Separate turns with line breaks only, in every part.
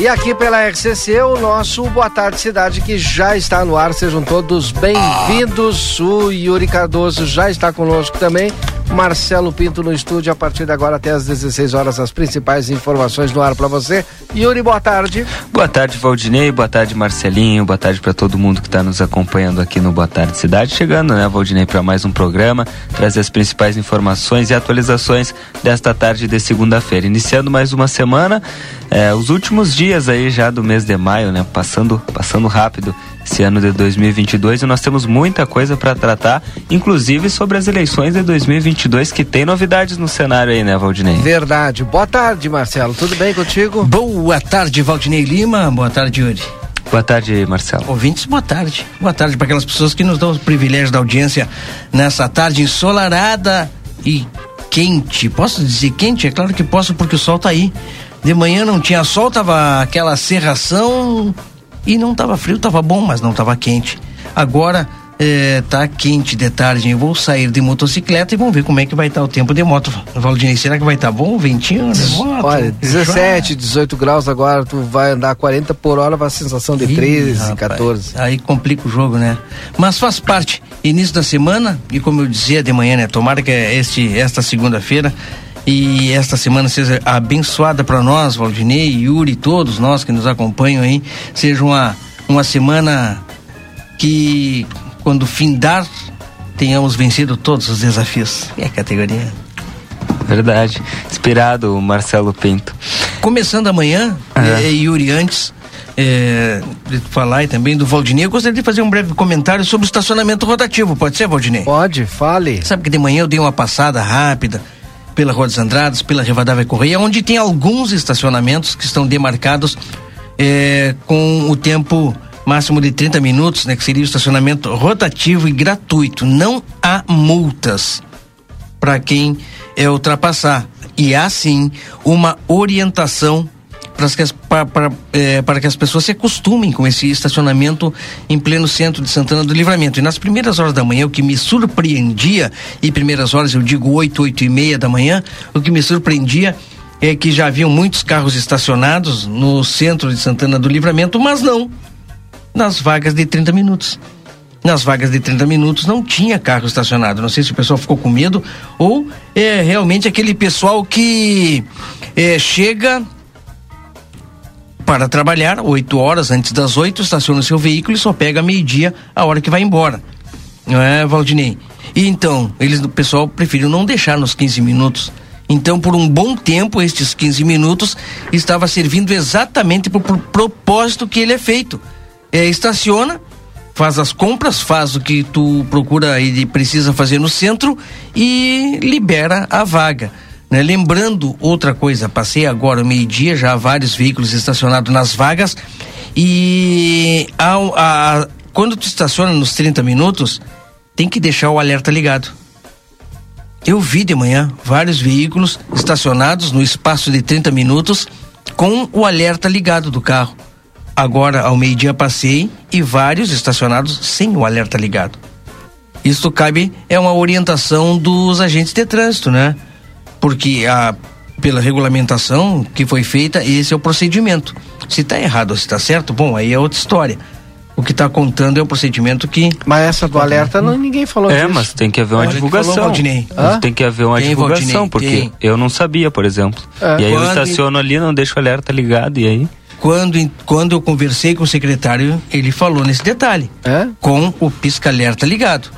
E aqui pela RCC, o nosso Boa Tarde Cidade, que já está no ar. Sejam todos bem-vindos. O Yuri Cardoso já está conosco também. Marcelo Pinto no estúdio a partir de agora até às 16 horas as principais informações no ar para você. Yuri, boa tarde.
Boa tarde, Valdinei. Boa tarde, Marcelinho. Boa tarde para todo mundo que está nos acompanhando aqui no Boa Tarde Cidade. Chegando, né, Valdinei, para mais um programa, trazer as principais informações e atualizações desta tarde de segunda-feira. Iniciando mais uma semana, é, os últimos dias aí já do mês de maio, né, passando, passando rápido esse ano de 2022 e nós temos muita coisa para tratar, inclusive sobre as eleições de 2022 que tem novidades no cenário aí, né, Valdinei?
Verdade. Boa tarde, Marcelo. Tudo bem contigo?
Boa tarde, Valdinei Lima. Boa tarde, Yuri.
Boa tarde, Marcelo.
Ouvintes, boa tarde. Boa tarde para aquelas pessoas que nos dão o privilégio da audiência nessa tarde ensolarada e quente. Posso dizer quente? É claro que posso porque o sol tá aí. De manhã não tinha sol, tava aquela serração e não estava frio, estava bom, mas não estava quente. Agora é, tá quente de tarde, eu vou sair de motocicleta e vamos ver como é que vai estar tá o tempo de moto. Valdinei, será que vai estar tá bom? Ventinho de moto?
Olha, 17, 18 graus agora, tu vai andar 40 por hora, vai a sensação de Ih, 13, rapaz, 14.
Aí complica o jogo, né? Mas faz parte. Início da semana, e como eu dizia de manhã, né? Tomara que este, esta segunda-feira e esta semana seja abençoada para nós, Valdinei, Yuri, todos nós que nos acompanham aí, seja uma, uma semana que quando findar tenhamos vencido todos os desafios. É a categoria.
Verdade. Inspirado, Marcelo Pinto.
Começando amanhã, é, Yuri, antes é, de falar e também do Valdinei, eu gostaria de fazer um breve comentário sobre o estacionamento rotativo. Pode ser, Valdinei?
Pode, fale.
Sabe que de manhã eu dei uma passada rápida pela Rua dos Andradas, pela Rivadavia Correia, onde tem alguns estacionamentos que estão demarcados é, com o tempo máximo de 30 minutos, né, que seria o estacionamento rotativo e gratuito. Não há multas para quem é ultrapassar. E há sim uma orientação para que, é, para que as pessoas se acostumem com esse estacionamento em pleno centro de Santana do Livramento. E nas primeiras horas da manhã, o que me surpreendia, e primeiras horas eu digo oito, oito e meia da manhã, o que me surpreendia é que já haviam muitos carros estacionados no centro de Santana do Livramento, mas não nas vagas de 30 minutos. Nas vagas de 30 minutos não tinha carro estacionado. Não sei se o pessoal ficou com medo ou é realmente aquele pessoal que é, chega para trabalhar, 8 horas antes das 8, estaciona o seu veículo e só pega meio-dia a hora que vai embora. Não é, Valdinei? E então, eles, o pessoal preferiu não deixar nos 15 minutos. Então, por um bom tempo, estes 15 minutos estava servindo exatamente para o propósito que ele é feito. É, estaciona, faz as compras, faz o que tu procura e precisa fazer no centro e libera a vaga. Né? Lembrando outra coisa, passei agora meio-dia, já vários veículos estacionados nas vagas e a, quando tu estaciona nos 30 minutos, tem que deixar o alerta ligado. Eu vi de manhã vários veículos estacionados no espaço de 30 minutos com o alerta ligado do carro. Agora, ao meio-dia, passei e vários estacionados sem o alerta ligado. Isso cabe, é uma orientação dos agentes de trânsito, né? porque a pela regulamentação que foi feita, esse é o procedimento. Se está errado ou se está certo, bom, aí é outra história. O que está contando é o procedimento que.
Mas essa do alerta não, ninguém falou
é,
disso.
mas tem que haver uma divulgação. Falou, tem que haver uma tem, divulgação, Valdinei, porque tem. eu não sabia, por exemplo. É. E aí quando, eu estaciono ali, não deixo o alerta ligado, e aí?
Quando, quando eu conversei com o secretário, ele falou nesse detalhe. É? Com o pisca-alerta ligado.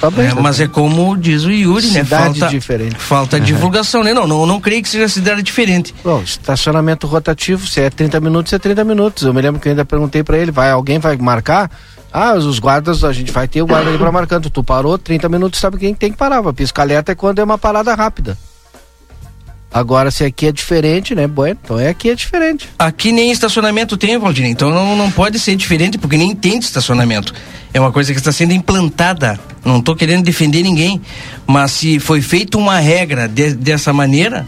Tá bem, é, tá mas bem. é como diz o Yuri,
né?
cidade
né? Falta, diferente.
Falta uhum. divulgação, né? Não, não, não creio que seja cidade diferente.
Bom, estacionamento rotativo, se é 30 minutos, é 30 minutos. Eu me lembro que eu ainda perguntei para ele, vai, alguém vai marcar? Ah, os guardas, a gente vai ter o guarda ali pra marcando. Tu parou 30 minutos, sabe quem tem que parar. A piscaleta é quando é uma parada rápida. Agora, se aqui é diferente, né? Bueno, então é aqui é diferente.
Aqui nem estacionamento tem, Valdir. Então não, não pode ser diferente, porque nem tem estacionamento. É uma coisa que está sendo implantada. Não estou querendo defender ninguém. Mas se foi feita uma regra de, dessa maneira,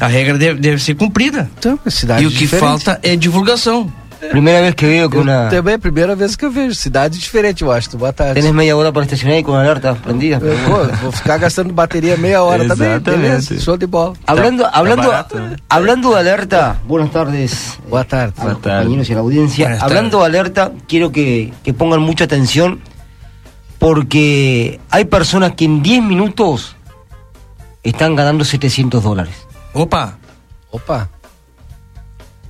a regra deve, deve ser cumprida.
Então, cidade
E o que
diferente.
falta é divulgação.
Primeira vez que veo que una.
Também primeira vez que eu vejo. Cidade diferente, eu acho. Boa tarde.
Tenés media hora para estacionar y con alerta prendida.
Pô, vou ficar gastando bateria meia hora também.
Exatamente.
Beleza, show de bola.
Hablando, hablando,
barato,
hablando de alerta, buenas tardes. A los
Buenas tardes.
compañeros y a la audiencia.
Buenas
Hablando de alerta, quiero que, que pongan mucha atención porque hay personas que en 10 minutos están ganando 700 dólares.
Opa,
Opa.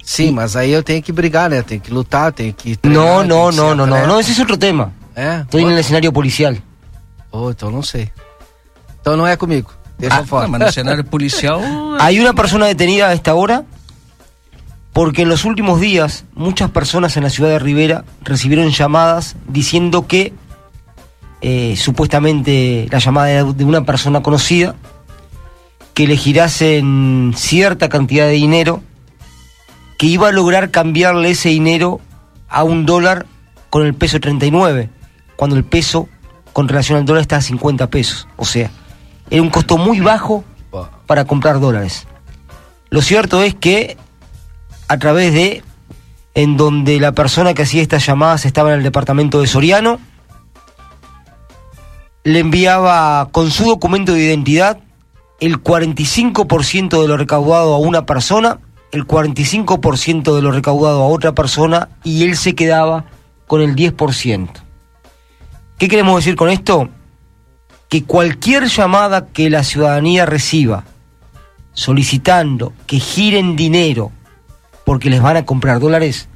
Sim, mas aí eu tenho que brigar, né? Tenho que lutar, tenho que.
No,
treinar,
no,
tenho que
no,
ser
no, no,
atleta.
no, ese es otro tema.
É?
Estoy en el escenario policial.
Oh, então não sei. Então não é comigo. Deixa
Ah,
fora.
mas no cenário policial.
Hay una persona detenida a esta hora porque en los últimos días muchas personas en la ciudad de Rivera recibieron llamadas diciendo que eh, supuestamente la llamada era de una persona conocida que le girasen cierta cantidad de dinero que iba a lograr cambiarle ese dinero a un dólar con el peso 39 cuando el peso con relación al dólar está a 50 pesos o sea era un costo muy bajo para comprar dólares. Lo cierto es que a través de en donde la persona que hacía estas llamadas estaba en el departamento de Soriano, le enviaba con su documento de identidad el 45% de lo recaudado a una persona, el 45% de lo recaudado a otra persona y él se quedaba con el 10%. ¿Qué queremos decir con esto? que cualquier llamada que la ciudadanía reciba solicitando que giren dinero porque les van a comprar dólares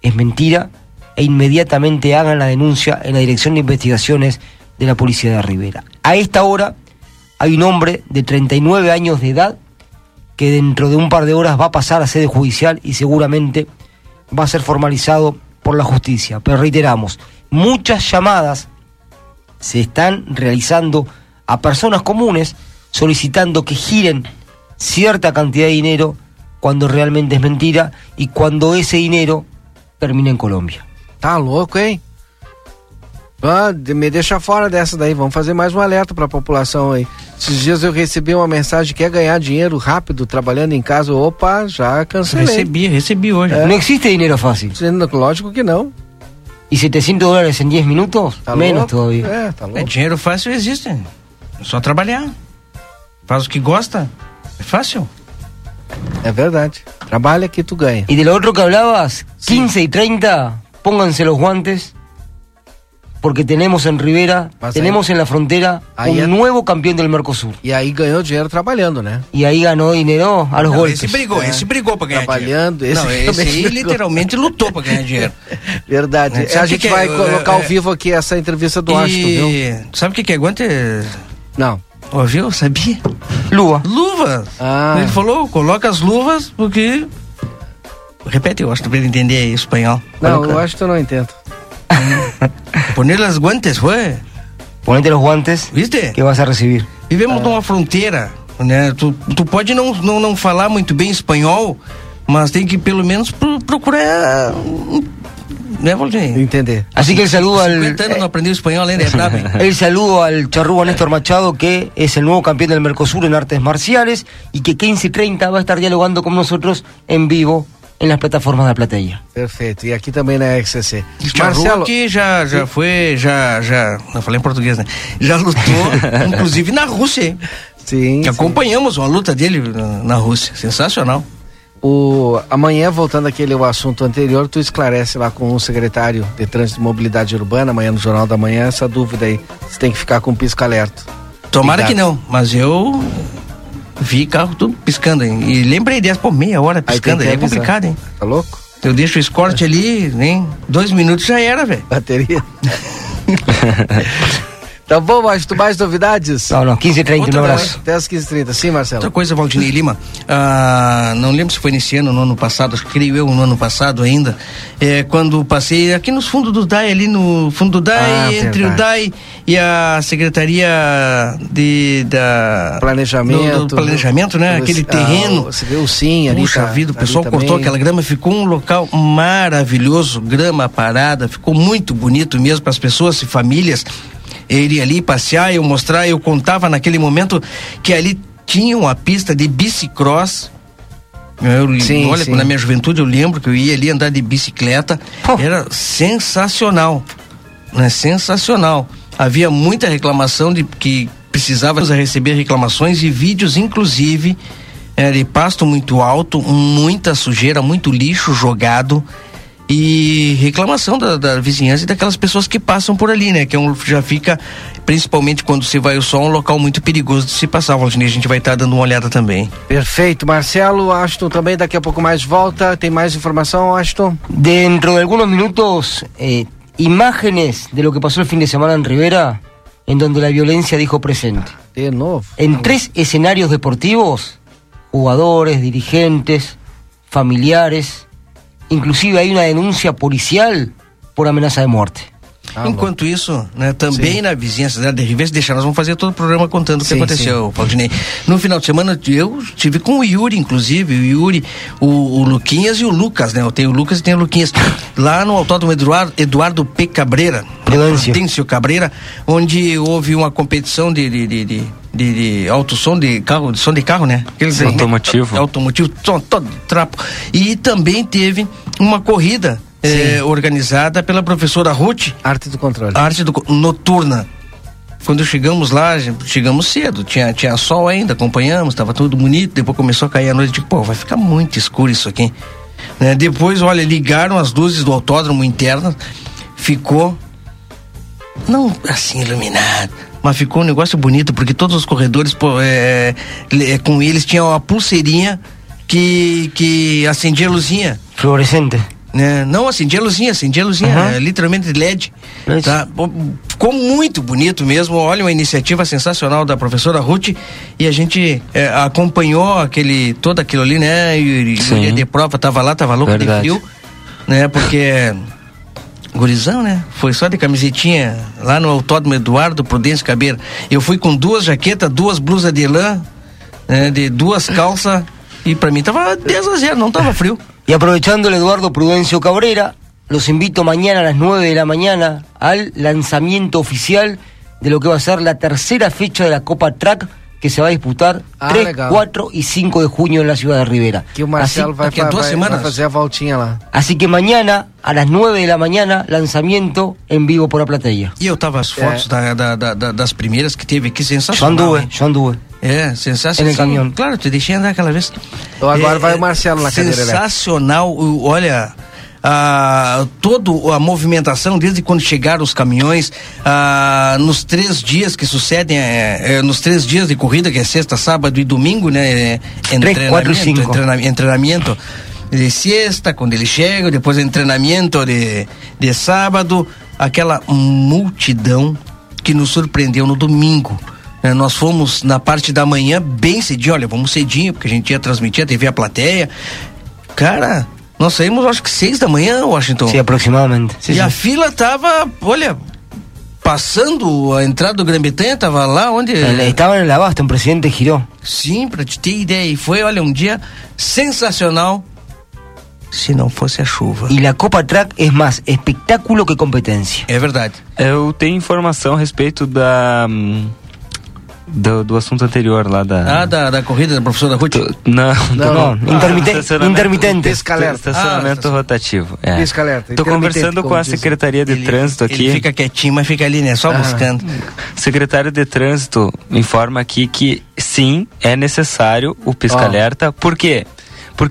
es mentira e inmediatamente hagan la denuncia en la Dirección de Investigaciones de la Policía de Rivera. A esta hora hay un hombre de 39 años de edad que dentro de un par de horas va a pasar a sede judicial y seguramente va a ser formalizado por la justicia. Pero reiteramos, muchas llamadas se están realizando a personas comunes solicitando que giren cierta cantidad de dinero cuando realmente es mentira y cuando ese dinero termina en Colombia.
Tá louco, hein? Ah, de- me deixa fora dessa daí. Vamos fazer mais um alerta pra população aí. Esses dias eu recebi uma mensagem: quer ganhar dinheiro rápido trabalhando em casa? Opa, já cancelei.
Recebi, recebi hoje.
No existe dinero fácil.
Sendo- Lógico que não.
¿Y 700 dólares en 10 minutos?
Tá
Menos
louco?
todavía.
É, tá
É,
louco.
dinheiro fácil existe. É só trabalhar. Faz o que gosta. É fácil.
É verdade. Trabalha que tu ganha.
Y de lo otro que hablabas, 15 y 30, pónganse los guantes, porque tenemos en Rivera,
Pasa
tenemos en la frontera
Ahí
un
es-
nuevo campeón del Mercosur.
E aí ganhou dinheiro trabalhando, né?
Y ahí ganó dinero a los
Não,
golpes.
esse brigou,
É.
esse brigou pra ganhar
Trabalhando,
dinheiro.
esse
Não, esse aí
brigou.
literalmente lutou pra ganhar dinheiro.
Verdade.
Sabe
a gente
que é?
vai
Eu-
colocar ao vivo aqui essa entrevista do Washington, viu?
E sabe o que que é guante?
Não.
Ouviu? Sabia?
Luva.
Luvas.
Ah.
Ele falou, coloca as luvas porque... Repete, eu acho que pra ele entender espanhol.
Não, eu acho que eu não entendo.
Poner las guantes, foi?
Ponete los guantes
Viste?
que vas a recibir.
Vivemos
É.
numa fronteira, né? Tu, tu pode não, não, não falar muito bem espanhol, mas tem que pelo menos pro- procurar. Né, Valdir?
Entender.
Así que el saludo al
50 anos não aprendeu espanhol ainda, é brabo. hein?
el saludo al charrúa Néstor Machado, que es el nuevo campeón del Mercosur en artes marciales y que 15 y 30 va a estar dialogando con nosotros en vivo en las plataformas de Plateia.
Perfeito. E aqui também na XCC.
Marcelo
Marcelo,
que já, já foi, já, já, não falei em português, né? Já lutou, inclusive na Rússia, hein?
sim,
Que
sim.
acompanhamos uma luta dele na, na Rússia, sensacional.
O, amanhã, voltando àquele o assunto anterior, tu esclarece lá com o secretário de Trânsito e Mobilidade Urbana, amanhã no Jornal da Manhã, essa dúvida aí. Você tem que ficar com o pisco alerta.
Tomara
Obrigado.
que não, mas eu vi carro tudo piscando, hein? E lembrei dessa, pô, meia hora piscando, aí é complicado, hein?
Tá louco?
Eu deixo o escorte ali, nem dois minutos já era, velho.
Bateria. tá bom, mas tu mais novidades?
No, no, 15 y 30, un
Otra
abrazo.
Até as 15h30. Sim, Marcelo.
Outra coisa, Valdinei Lima, ah, não lembro se foi nesse ano ou no ano passado, acho que creio eu no ano passado ainda, é, quando passei aqui nos fundos do DAI, ali no fundo do DAI,
Ah,
entre
verdade.
o DAI e a Secretaria de, da...
Planejamento.
do- do planejamento, né?
do-
Aquele
ah,
terreno.
Você o sim ali.
Puxa
tá-
vida, o
ali
pessoal
também.
cortou aquela grama, ficou um local maravilhoso, grama parada, ficou muito bonito mesmo para as pessoas e famílias irem ali passear, eu mostrar, eu contava naquele momento que ali tinha uma pista de bicicross Eu,
Sim,
olha,
sim.
na minha juventude eu lembro que eu ia ali andar de bicicleta,
Pô.
era sensacional, né? Sensacional. Havia muita reclamação de que precisava receber reclamações e vídeos, inclusive, eh, de pasto muito alto, muita sujeira, muito lixo jogado e reclamação da, da vizinhança e daquelas pessoas que passam por ali, né? Que é um, já fica, principalmente quando se vai o sol, um local muito perigoso de se passar. Valdinei, a gente vai estar dando uma olhada também.
Perfeito. Marcelo, Ashton também daqui a pouco mais volta. Tem mais informação, Ashton?
Dentro de algunos minutos, eh, imágenes de lo que pasó el fin de semana en Rivera, en donde la violencia dijo presente.
De novo.
En tres escenarios deportivos, jugadores, dirigentes, familiares, inclusive hay una denuncia policial por amenaza de muerte.
Ah,
Enquanto isso, né, também
Sim.
na vizinhança da de Rivera, se deixar, nós vamos fazer todo o programa contando o que
Sim,
aconteceu, Valdinei. No final de semana, eu estive com o Yuri, inclusive, o Yuri, o, o Luquinhas e o Lucas, né? Eu tenho o Lucas e tenho o Luquinhas. Lá no Autódromo Eduardo, Eduardo P. Cabreira,
Prudêncio.
Cabreira, onde houve uma competição de, de, de, de, de, de alto som de carro, de som de carro, né? Aqueles
Sim. Automotivo.
automotivo, som, todo trapo. E também teve uma corrida eh, organizada pela professora Ruth,
Arte do controle.
arte do, noturna. Quando chegamos lá, chegamos cedo, tinha, tinha sol ainda, acompanhamos, estava tudo bonito, depois começou a cair a noite, tipo, pô, vai ficar muito escuro isso aqui. Né? Depois, olha, ligaram as luzes do autódromo internas, ficou, não assim iluminado, mas ficou um negócio bonito, porque todos os corredores, pô, é, é, com eles tinham a pulseirinha que, que acendia a luzinha
Fluorescente.
né? Não, acendia a luzinha, acendia a luzinha,
Aham.
é, literalmente LED.
LED.
Tá? Ficou muito bonito mesmo. Olha, uma iniciativa sensacional da professora Ruth. E a gente é, acompanhou aquele, todo aquilo ali, né? E, e o dia de prova tava lá, tava louco
Verdade.
de frio, né? Porque. Gurizão, né? Foi só de camisetinha lá no Autódromo Eduardo Prudêncio Cabeira. Eu fui com duas jaquetas, duas blusas de lã, né? de duas calças. E pra mim tava 10 a 0, não tava frio.
Y aprovechando el Eduardo Prudencio Cabrera, los invito mañana a las 9 de la mañana al lanzamiento oficial de lo que va a ser la tercera fecha de la Copa Track que se va a disputar
Ah,
3,
legal.
4 y 5 de junio en la ciudad de Rivera.
Que o Marcelo
así,
vai,
daqui a
fa-
duas
vai-
semanas.
vai fazer a voltinha lá.
así que mañana a las 9 de la mañana lanzamiento en vivo por la platea.
E eu tava as fotos da, da- da- da- das primeiras que teve aqui,
Yo
sensacional.
anduve, yo anduve.
É, sensacional.
En el caminhão.
Claro, te deixei andar aquela vez.
Então agora
É,
vai
é
o Marcelo na cadeira.
Sensacional, olha. Ah, toda a movimentação desde quando chegaram os caminhões ah, nos três dias que sucedem é, é, nos três dias de corrida que é sexta, sábado e domingo né é, entrena- treinamento de sexta quando eles chegam depois é treinamento de, de sábado aquela multidão que nos surpreendeu no domingo né? nós fomos na parte da manhã bem cedinho olha vamos cedinho porque a gente ia transmitir a TV a plateia cara nós saímos acho que seis da manhã Washington
Sí, aproximadamente.
E a fila tava, olha, passando a entrada do Grã-Bretanha, tava lá onde.
Estaba en el abasto, un presidente giró.
Sim, pra te ter ideia. E foi, olha, um dia sensacional. Se não fosse a chuva.
Y la Copa Track es más espectáculo que competencia.
É verdade.
Eu tenho informação a respeito da. hum, Do, do assunto anterior lá da.
Ah, da, da corrida da professora Ruth.
Do- não,
Não,
do-
no, intermite-
estacionamento-
intermitente.
Pisca alerta.
Estacionamento
Ah,
rotativo. É.
Pisca alerta,
Tô
intermitente,
conversando com a
dizem.
Secretaria de Trânsito aqui.
Ele fica quietinho, mas fica ali, né? Só
Ah.
buscando.
Secretário de Trânsito informa aqui que sim, é necessário o pisca-alerta. Por quê? Porque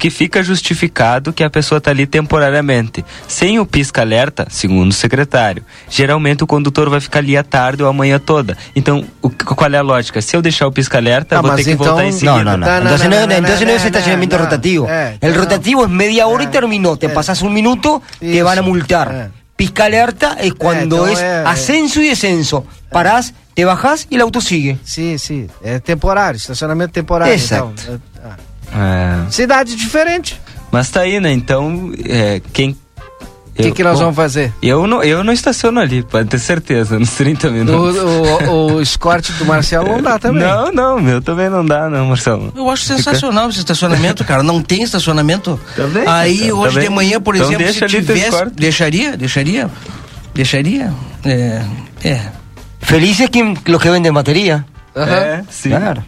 fica justificado que a pessoa está ali temporariamente. Sem o pisca-alerta, segundo o secretário, geralmente o condutor vai ficar ali a tarde ou a manhã toda. Então, o- qual é a lógica? Se eu deixar o pisca-alerta,
Ah,
vou ter que
então-
voltar em seguida.
No, no. No,
no,
entonces
no,
no,
no, no,
entonces no
no,
es estacionamiento
no,
rotativo.
eh,
el
no.
rotativo es media hora y
Eh,
terminó. Te
eh.
pasas un minuto, te van a multar.
eh.
Pisca alerta es cuando
no,
es
eh, eh.
ascenso y descenso. Parás, te bajás y el auto sigue.
Sim, sim. É temporário, estacionamento temporário.
Exato.
Então, é- ah.
É,
Cidade diferente.
mas tá aí, né? Então, é, quem.
O que, que nós vamos fazer?
Eu não, eu não estaciono ali, pode ter certeza, nos 30
O,
minutos.
o, o escorte do Marcelo não dá também.
Não, não, meu também não dá, não, Marcelo.
Eu acho sensacional esse estacionamento, cara. Não tem estacionamento.
Também,
Aí,
cara,
hoje
também.
de manhã, por
Então
exemplo,
deixa
se tivesse. Deixaria, deixaria. Deixaria. É. É.
Felices quien, los que venden batería.
Aham.
É, sim.
Claro.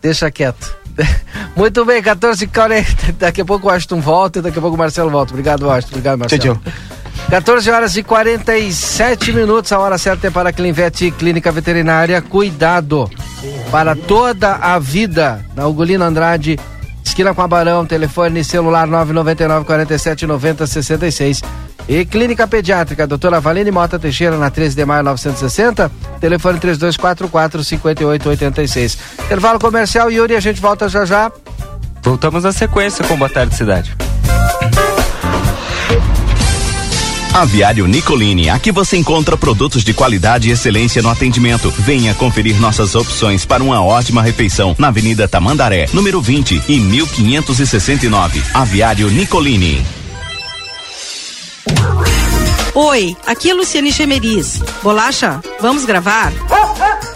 Deixa quieto. Muito bem, 14 40 Daqui a pouco o Washington volta e daqui a pouco o Marcelo volta. Obrigado, Washington. Obrigado, Marcelo. Tchau, tchau. 14 horas e 47 minutos, a hora certa é para a Clinvet Clínica Veterinária. Cuidado para toda a vida. Na Ugolino Andrade, esquina com a Barão, telefone celular 999 47 90 66. E Clínica Pediátrica, doutora Valene Mota Teixeira, na 13 de maio 960, telefone 3244 5886. Intervalo comercial, Yuri, a gente volta já já.
Voltamos na sequência com Boa Tarde Cidade.
Aviário Nicolini, aqui você encontra produtos de qualidade e excelência no atendimento. Venha conferir nossas opções para uma ótima refeição na Avenida Tamandaré, número 20 e 1569. Aviário Nicolini.
Oi, aqui é Luciane Chemeris. Bolacha, vamos gravar?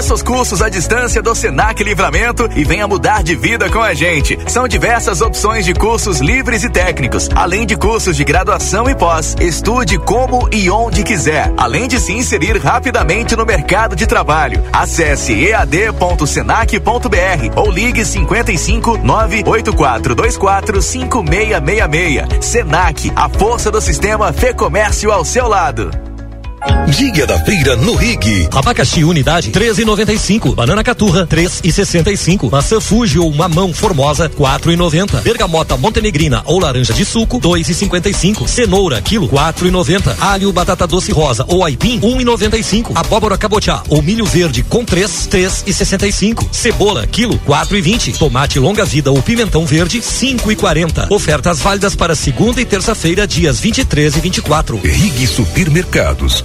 Conheça os cursos à distância do Senac Livramento e venha mudar de vida com a gente. São diversas opções de cursos livres e técnicos, além de cursos de graduação e pós. Estude como e onde quiser, além de se inserir rapidamente no mercado de trabalho. Acesse ead.senac.br ou ligue 55 98424 5666. Senac, a força do sistema Fê Comércio ao seu lado.
Dia da feira no Rig.
Abacaxi unidade 13,95. Banana caturra 3,65. Maçã Fuji ou mamão formosa 4,90. Bergamota montenegrina ou laranja de suco 2,55. Cenoura quilo 4,90. Alho batata doce rosa ou aipim 1,95. Abóbora cabotiá ou milho verde com 3 3,65. Cebola quilo 4,20. Tomate longa vida ou pimentão verde 5,40. Ofertas válidas para segunda e terça-feira dias 23 e 24.
Rig Supermercados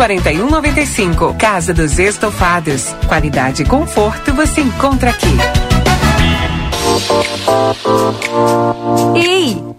4195. Casa dos Estofados. Qualidade e conforto você encontra aqui.
Ei,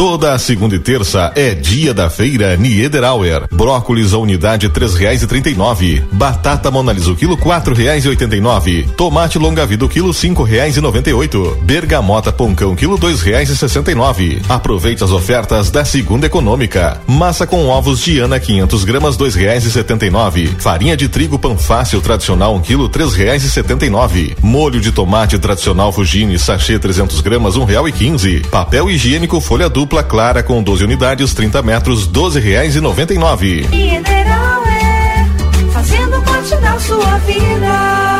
Toda segunda e terça é dia da feira Niederauer. Brócolis a unidade três reais e trinta e nove. Batata Monalisa o quilo quatro reais e oitenta e nove. Tomate longa vida o quilo cinco reais e noventa e oito. Bergamota Poncão quilo dois reais e sessenta e nove. Aproveite as ofertas da segunda econômica. Massa com ovos Diana 500 gramas dois reais e setenta e nove. Farinha de trigo Panfácil tradicional um quilo três reais e setenta e nove. Molho de tomate tradicional Fugini sachê 300 gramas um real e quinze. Papel higiênico folha dupla dupla clara com 12 unidades, 30 metros, doze reais e noventa e nove.
Mineral é fazendo parte da sua vida.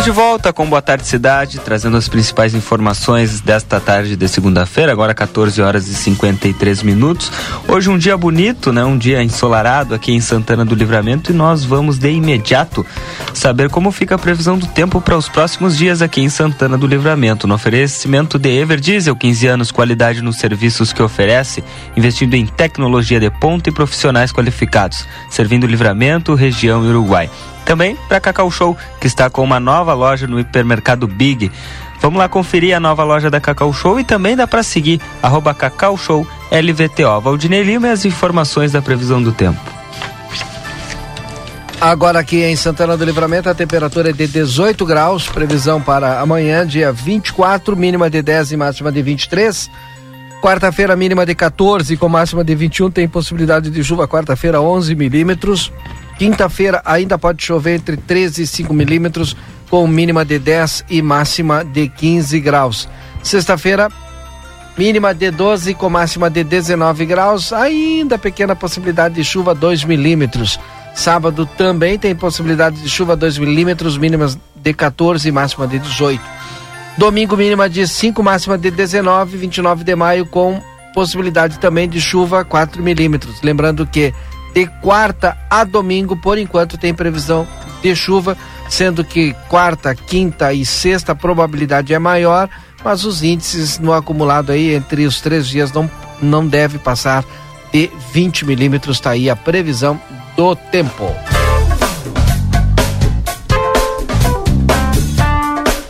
Estamos de volta com Boa Tarde Cidade, trazendo as principais informações desta tarde de segunda-feira, agora 14 horas e 53 minutos. Hoje um dia bonito, né? Um dia ensolarado aqui em Santana do Livramento e nós vamos de imediato saber como fica a previsão do tempo para os próximos dias aqui em Santana do Livramento. No oferecimento de Everdiesel, 15 anos, qualidade nos serviços que oferece, investindo em tecnologia de ponta e profissionais qualificados, servindo Livramento, região Uruguai. Também para Cacau Show, que está com uma nova loja no hipermercado Big. Vamos lá conferir a nova loja da Cacau Show e também dá para seguir arroba Cacau Show LVTO. Valdinei Lima e as informações da previsão do tempo.
Agora aqui em Santana do Livramento a temperatura é de 18 graus, previsão para amanhã, dia 24, mínima de 10 e máxima de 23. Quarta-feira, mínima de 14 com máxima de 21, tem possibilidade de chuva quarta-feira, 11 milímetros. Quinta-feira ainda pode chover entre 13 e 5 milímetros, com mínima de 10 e máxima de 15 graus. Sexta-feira, mínima de 12 com máxima de 19 graus, ainda pequena possibilidade de chuva 2 milímetros. Sábado também tem possibilidade de chuva 2 milímetros, mínimas de 14 e máxima de 18. Domingo, mínima de 5, máxima de 19, 29 de maio, com possibilidade também de chuva 4 milímetros. Lembrando que de quarta a domingo, por enquanto, tem previsão de chuva, sendo que quarta, quinta e sexta a probabilidade é maior, mas os índices no acumulado aí entre os três dias não, não deve passar de 20 milímetros. Está aí a previsão do tempo.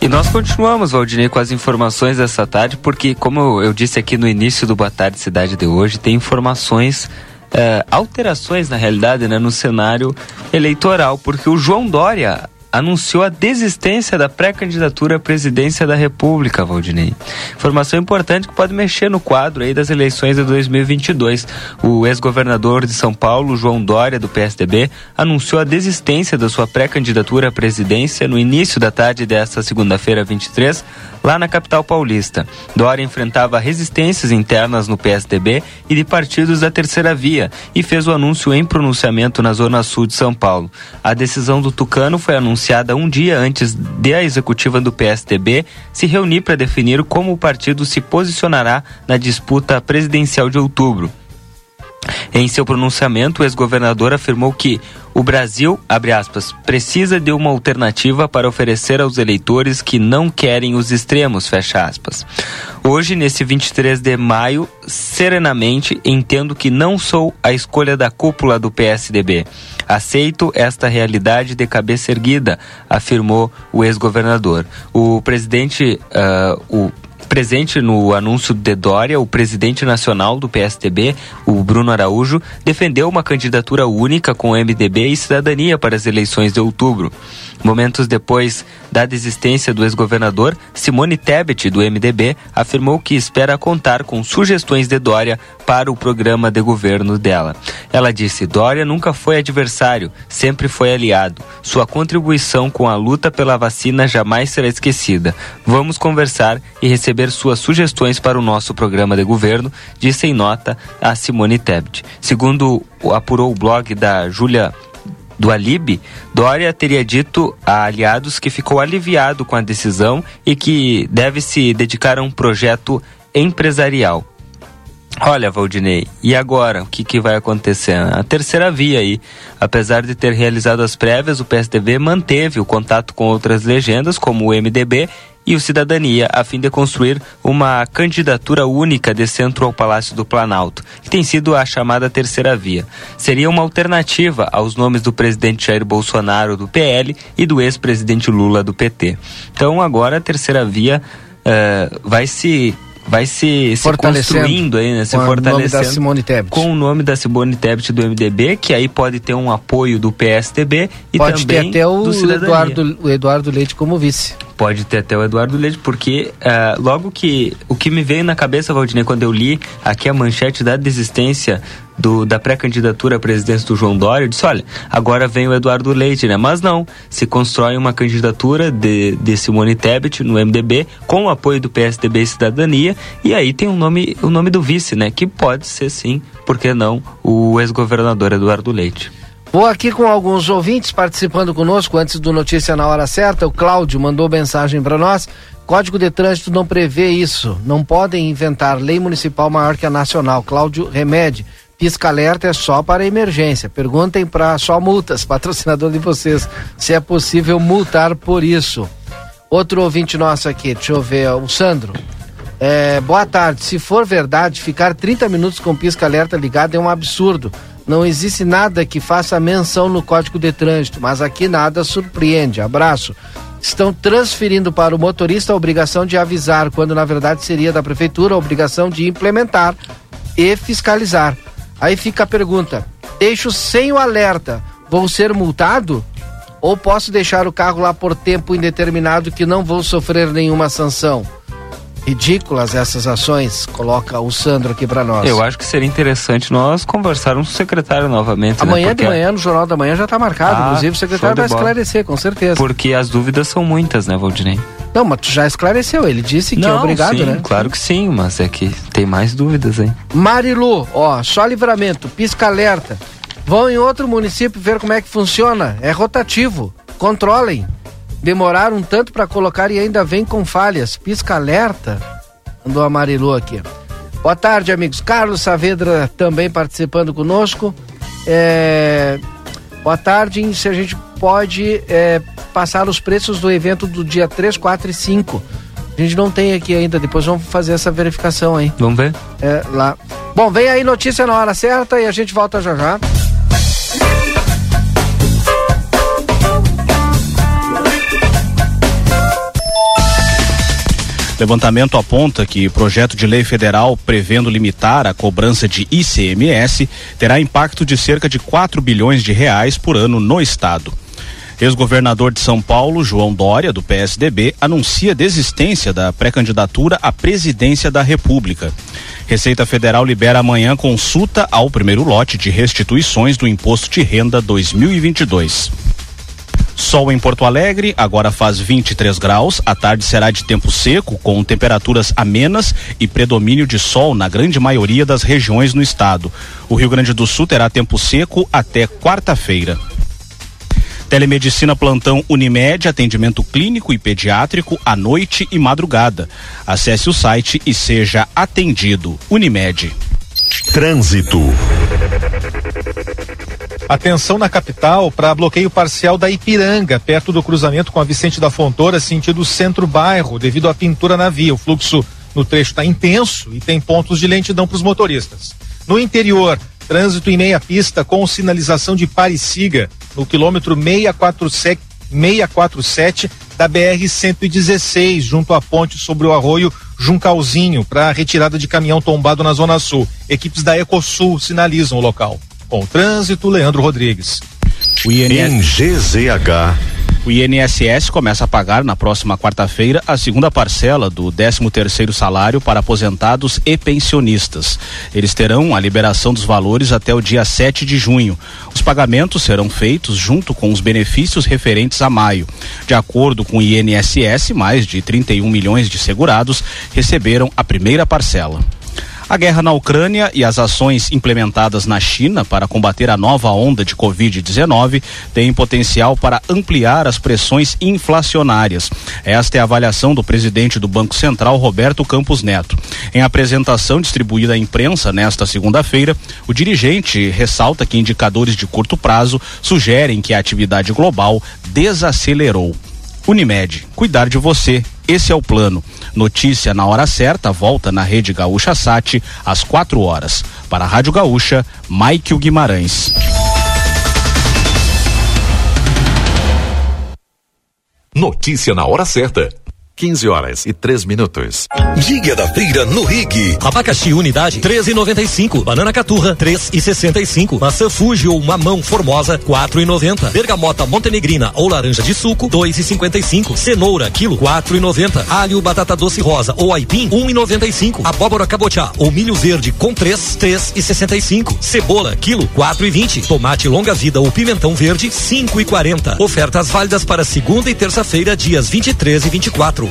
E nós continuamos, Valdinei, com as informações dessa tarde, porque, como eu disse aqui no início do Boa Tarde Cidade de hoje, tem informações, eh, alterações na realidade, né, no cenário eleitoral, porque o João Dória anunciou a desistência da pré-candidatura à presidência da República, Valdinei. Informação importante que pode mexer no quadro aí das eleições de 2022. O ex-governador de São Paulo, João Dória, do PSDB, anunciou a desistência da sua pré-candidatura à presidência no início da tarde desta segunda-feira, 23, lá na capital paulista. Dória enfrentava resistências internas no PSDB e de partidos da terceira via e fez o anúncio em pronunciamento na zona sul de São Paulo. A decisão do Tucano foi anunciada um dia antes de a executiva do PSDB se reunir para definir como o partido se posicionará na disputa presidencial de outubro. Em seu pronunciamento, o ex-governador afirmou que o Brasil, abre aspas, precisa de uma alternativa para oferecer aos eleitores que não querem os extremos, fecha aspas. Hoje, nesse 23 de maio, serenamente entendo que não sou a escolha da cúpula do PSDB. Aceito esta realidade de cabeça erguida, afirmou o ex-governador. O presidente, uh, o Presente no anúncio de Dória, o presidente nacional do PSDB, o Bruno Araújo, defendeu uma candidatura única com MDB e cidadania para as eleições de outubro. Momentos depois da desistência do ex-governador, Simone Tebet, do MDB, afirmou que espera contar com sugestões de Dória para o programa de governo dela. Ela disse: Dória nunca foi adversário, sempre foi aliado. Sua contribuição com a luta pela vacina jamais será esquecida. Vamos conversar e receber suas sugestões para o nosso programa de governo, disse em nota a Simone Tebet. Segundo apurou o blog da Júlia do Alib, Dória teria dito a aliados que ficou aliviado com a decisão e que deve se dedicar a um projeto empresarial. Olha, Valdinei, e agora? O que, que vai acontecer? A terceira via aí. Apesar de ter realizado as prévias, o PSDB manteve o contato com outras legendas, como o MDB e o Cidadania, a fim de construir uma candidatura única de centro ao Palácio do Planalto, que tem sido a chamada terceira via. Seria uma alternativa aos nomes do presidente Jair Bolsonaro do PL e do ex-presidente Lula do PT. Então agora a terceira via uh, vai se vai se, se construindo aí, né? Se
com
fortalecendo.
O nome da Simone Tebet.
Com o nome da Simone Tebet do MDB, que aí pode ter um apoio do PSDB e
pode
também
ter até o. Eduardo, o Eduardo Leite como vice.
Pode ter até o Eduardo Leite, porque uh, logo que o que me veio na cabeça, Valdinei, quando eu li aqui a manchete da desistência do, da pré-candidatura à presidência do João Dória, eu disse, olha, agora vem o Eduardo Leite, né? Mas não, se constrói uma candidatura de, de Simone Tebet no MDB, com o apoio do PSDB e Cidadania, e aí tem o nome, o nome do vice, né? Que pode ser sim, por que não, o ex-governador Eduardo Leite.
Vou aqui com alguns ouvintes participando conosco antes do Notícia na Hora Certa. O Cláudio mandou mensagem para nós. Código de Trânsito não prevê isso. Não podem inventar lei municipal maior que a nacional. Cláudio Remede. Pisca alerta é só para emergência. Perguntem para só multas, patrocinador de vocês, se é possível multar por isso. Outro ouvinte nosso aqui, deixa eu ver, o Sandro. É, boa tarde. Se for verdade, ficar 30 minutos com pisca alerta ligado é um absurdo. Não existe nada que faça menção no Código de Trânsito, mas aqui nada surpreende. Abraço. Estão transferindo para o motorista a obrigação de avisar, quando na verdade seria da prefeitura a obrigação de implementar e fiscalizar. Aí fica a pergunta: deixo sem o alerta, vou ser multado? Ou posso deixar o carro lá por tempo indeterminado que não vou sofrer nenhuma sanção? Ridículas essas ações, coloca o Sandro aqui para nós.
Eu acho que seria interessante nós conversarmos com o secretário novamente.
Amanhã
né?
de manhã, no Jornal da Manhã, já está marcado.
Ah,
Inclusive, o secretário vai esclarecer, com certeza.
Porque as dúvidas são muitas, né, Valdinei?
Não, mas tu já esclareceu. Ele disse que
Não,
é obrigado,
sim,
né?
Claro que sim, mas é que tem mais dúvidas aí.
Marilu, ó, só livramento, pisca alerta. Vão em outro município ver como é que funciona. É rotativo. Controlem. Demoraram um tanto para colocar e ainda vem com falhas. Pisca alerta. Andou a Marilu aqui. Boa tarde, amigos. Carlos Saavedra também participando conosco. É... Boa tarde. Se a gente pode é, passar os preços do evento do dia 3, 4 e 5. A gente não tem aqui ainda, depois vamos fazer essa verificação aí.
Vamos ver?
É, lá. Bom, vem aí notícia na hora certa e a gente volta já já.
Levantamento aponta que projeto de lei federal prevendo limitar a cobrança de ICMS terá impacto de cerca de 4 bilhões de reais por ano no estado. Ex-governador de São Paulo, João Dória, do PSDB, anuncia desistência da pré-candidatura à presidência da República. Receita Federal libera amanhã consulta ao primeiro lote de restituições do Imposto de Renda 2022. Sol em Porto Alegre, agora faz 23 graus. A tarde será de tempo seco, com temperaturas amenas e predomínio de sol na grande maioria das regiões no estado. O Rio Grande do Sul terá tempo seco até quarta-feira. Telemedicina plantão Unimed, atendimento clínico e pediátrico à noite e madrugada. Acesse o site e seja atendido. Unimed.
Trânsito.
Atenção na capital para bloqueio parcial da Ipiranga, perto do cruzamento com a Vicente da Fontoura, sentido centro-bairro, devido à pintura na via. O fluxo no trecho está intenso e tem pontos de lentidão para os motoristas. No interior, trânsito em meia pista com sinalização de pare siga no quilômetro 647, 647 da BR 116, junto à ponte sobre o arroio Juncalzinho, para retirada de caminhão tombado na Zona Sul. Equipes da Ecosul sinalizam o local. Com o trânsito, Leandro Rodrigues.
O INS... Em GZH. O INSS começa a pagar na próxima quarta-feira a segunda parcela do 13 terceiro salário para aposentados e pensionistas. Eles terão a liberação dos valores até o dia 7 de junho. Os pagamentos serão feitos junto com os benefícios referentes a maio. De acordo com o INSS, mais de 31 milhões de segurados receberam a primeira parcela. A guerra na Ucrânia e as ações implementadas na China para combater a nova onda de Covid-19 têm potencial para ampliar as pressões inflacionárias. Esta é a avaliação do presidente do Banco Central, Roberto Campos Neto. Em apresentação distribuída à imprensa nesta segunda-feira, o dirigente ressalta que indicadores de curto prazo sugerem que a atividade global desacelerou. Unimed, cuidar de você. Esse é o plano. Notícia na hora certa, volta na Rede Gaúcha Sat, às 4 horas. Para a Rádio Gaúcha, Maikio Guimarães.
Notícia na hora certa. 15 horas e 3 minutos.
Dia da feira no Rig. Abacaxi unidade 13,95. Banana caturra 3,65. Maçã Fuji ou mamão formosa 4,90. Bergamota montenegrina ou laranja de suco 2,55. Cenoura quilo 4,90. Alho batata doce rosa ou aipim 1,95. Abóbora cabotiá ou milho verde com 3 3,65. Cebola quilo 4,20. Tomate longa vida ou pimentão verde 5,40. Ofertas válidas para segunda e terça-feira dias 23 e 24.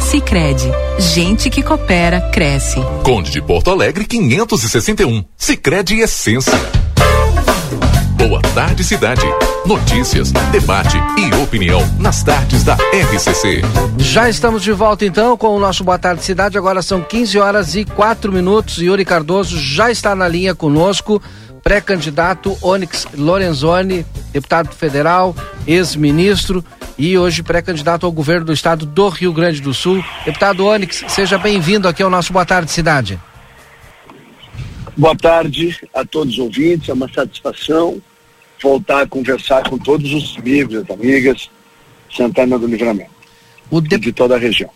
Sicredi, gente que coopera cresce.
Conde de Porto Alegre 561. Sicredi Essência. Boa tarde cidade. Notícias, debate e opinião nas tardes da RCC.
Já estamos de volta então com o nosso Boa Tarde Cidade. Agora são 15 horas e 4 minutos. Yuri Cardoso já está na linha conosco pré-candidato Onyx Lorenzoni, deputado federal, ex-ministro e hoje pré-candidato ao governo do estado do Rio Grande do Sul. Deputado Onyx, seja bem-vindo aqui ao nosso Boa Tarde Cidade.
Boa tarde a todos os ouvintes, é uma satisfação voltar a conversar com todos os amigos e amigas Santana do Livramento
o de...
de toda a região.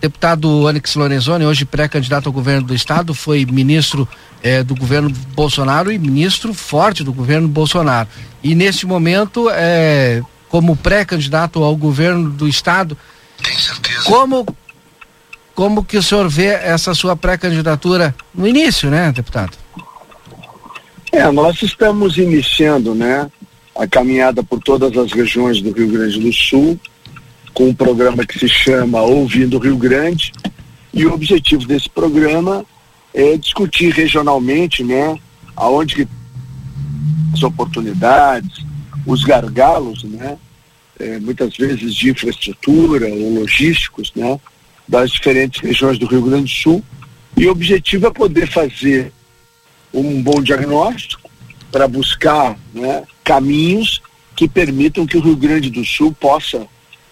Deputado Onyx Lorenzoni, hoje pré-candidato ao governo do estado, foi ministro eh, do governo Bolsonaro e ministro forte do governo Bolsonaro. E neste momento eh, como pré-candidato ao governo do estado.
Tem certeza.
Como como que o senhor vê essa sua pré-candidatura no início, né, deputado?
É, nós estamos iniciando, né, a caminhada por todas as regiões do Rio Grande do Sul, com um programa que se chama Ouvindo Rio Grande, e o objetivo desse programa é discutir regionalmente, né, aonde que as oportunidades, os gargalos, né, é, muitas vezes de infraestrutura ou logísticos, né, das diferentes regiões do Rio Grande do Sul. E o objetivo é poder fazer um bom diagnóstico para buscar né, caminhos que permitam que o Rio Grande do Sul possa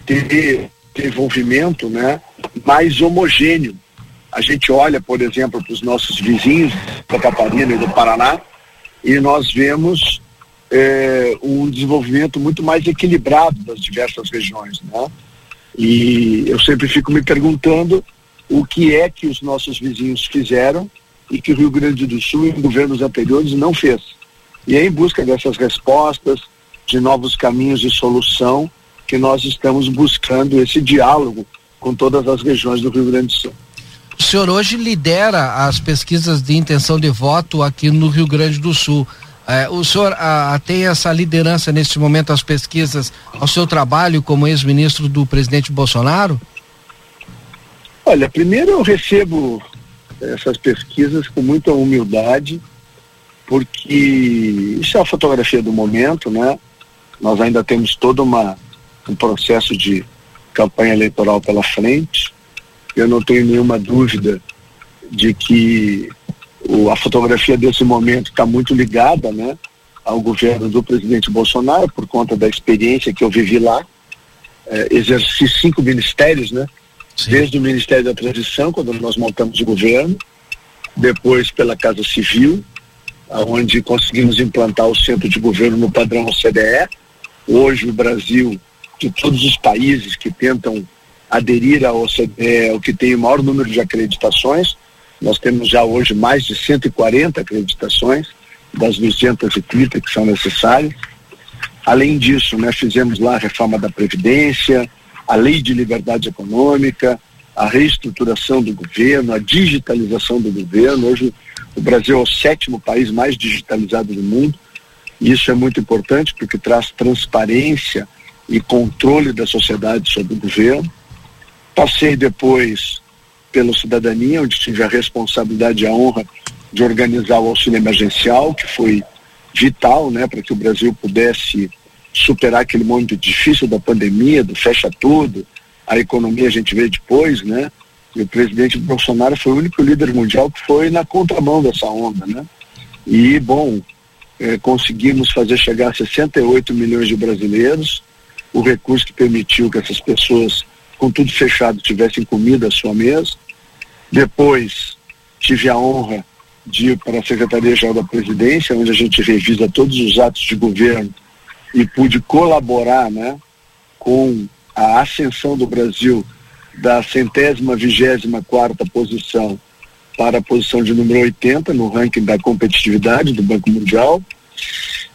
ter desenvolvimento né, mais homogêneo. A gente olha, por exemplo, para os nossos vizinhos da Catarina e do Paraná e nós vemos é, um desenvolvimento muito mais equilibrado das diversas regiões, né? E eu sempre fico me perguntando o que é que os nossos vizinhos fizeram e que o Rio Grande do Sul, em governos anteriores, não fez. E é em busca dessas respostas, de novos caminhos de solução, que nós estamos buscando esse diálogo com todas as regiões do Rio Grande do Sul.
O senhor hoje lidera as pesquisas de intenção de voto aqui no Rio Grande do Sul. É, o senhor a, tem essa liderança nesse momento as pesquisas ao seu trabalho como ex-ministro do presidente Bolsonaro?
Olha, primeiro eu recebo essas pesquisas com muita humildade, porque isso é a fotografia do momento, né? Nós ainda temos todo uma, um processo de campanha eleitoral pela frente. Eu não tenho nenhuma dúvida de que o, a fotografia desse momento está muito ligada né, ao governo do presidente Bolsonaro, por conta da experiência que eu vivi lá. É, exerci cinco ministérios, né? Sim. Desde o Ministério da Transição, quando nós montamos o governo, depois pela Casa Civil, onde conseguimos implantar o centro de governo no padrão OCDE. Hoje o Brasil, de todos os países que tentam aderir ao OCDE, o que tem o maior número de acreditações, nós temos já hoje mais de 140 acreditações das 230 que são necessárias. Além disso, né, fizemos lá a reforma da Previdência, a lei de liberdade econômica, a reestruturação do governo, a digitalização do governo. Hoje o Brasil é o sétimo país mais digitalizado do mundo. Isso é muito importante porque traz transparência e controle da sociedade sobre o governo. Passei depois pela cidadania, onde tive a responsabilidade e a honra de organizar o auxílio emergencial, que foi vital, né, para que o Brasil pudesse superar aquele momento difícil da pandemia, do fecha tudo, a economia a gente vê depois, né? E o presidente Bolsonaro foi o único líder mundial que foi na contramão dessa onda, né? E, bom, eh, conseguimos fazer chegar a 68 milhões de brasileiros, o recurso que permitiu que essas pessoas, com tudo fechado, tivessem comida à sua mesa. Depois, tive a honra de ir para a Secretaria-Geral da Presidência, onde a gente revisa todos os atos de governo e pude colaborar, né, com a ascensão do Brasil da centésima vigésima quarta posição para a posição de número 80 no ranking da competitividade do Banco Mundial.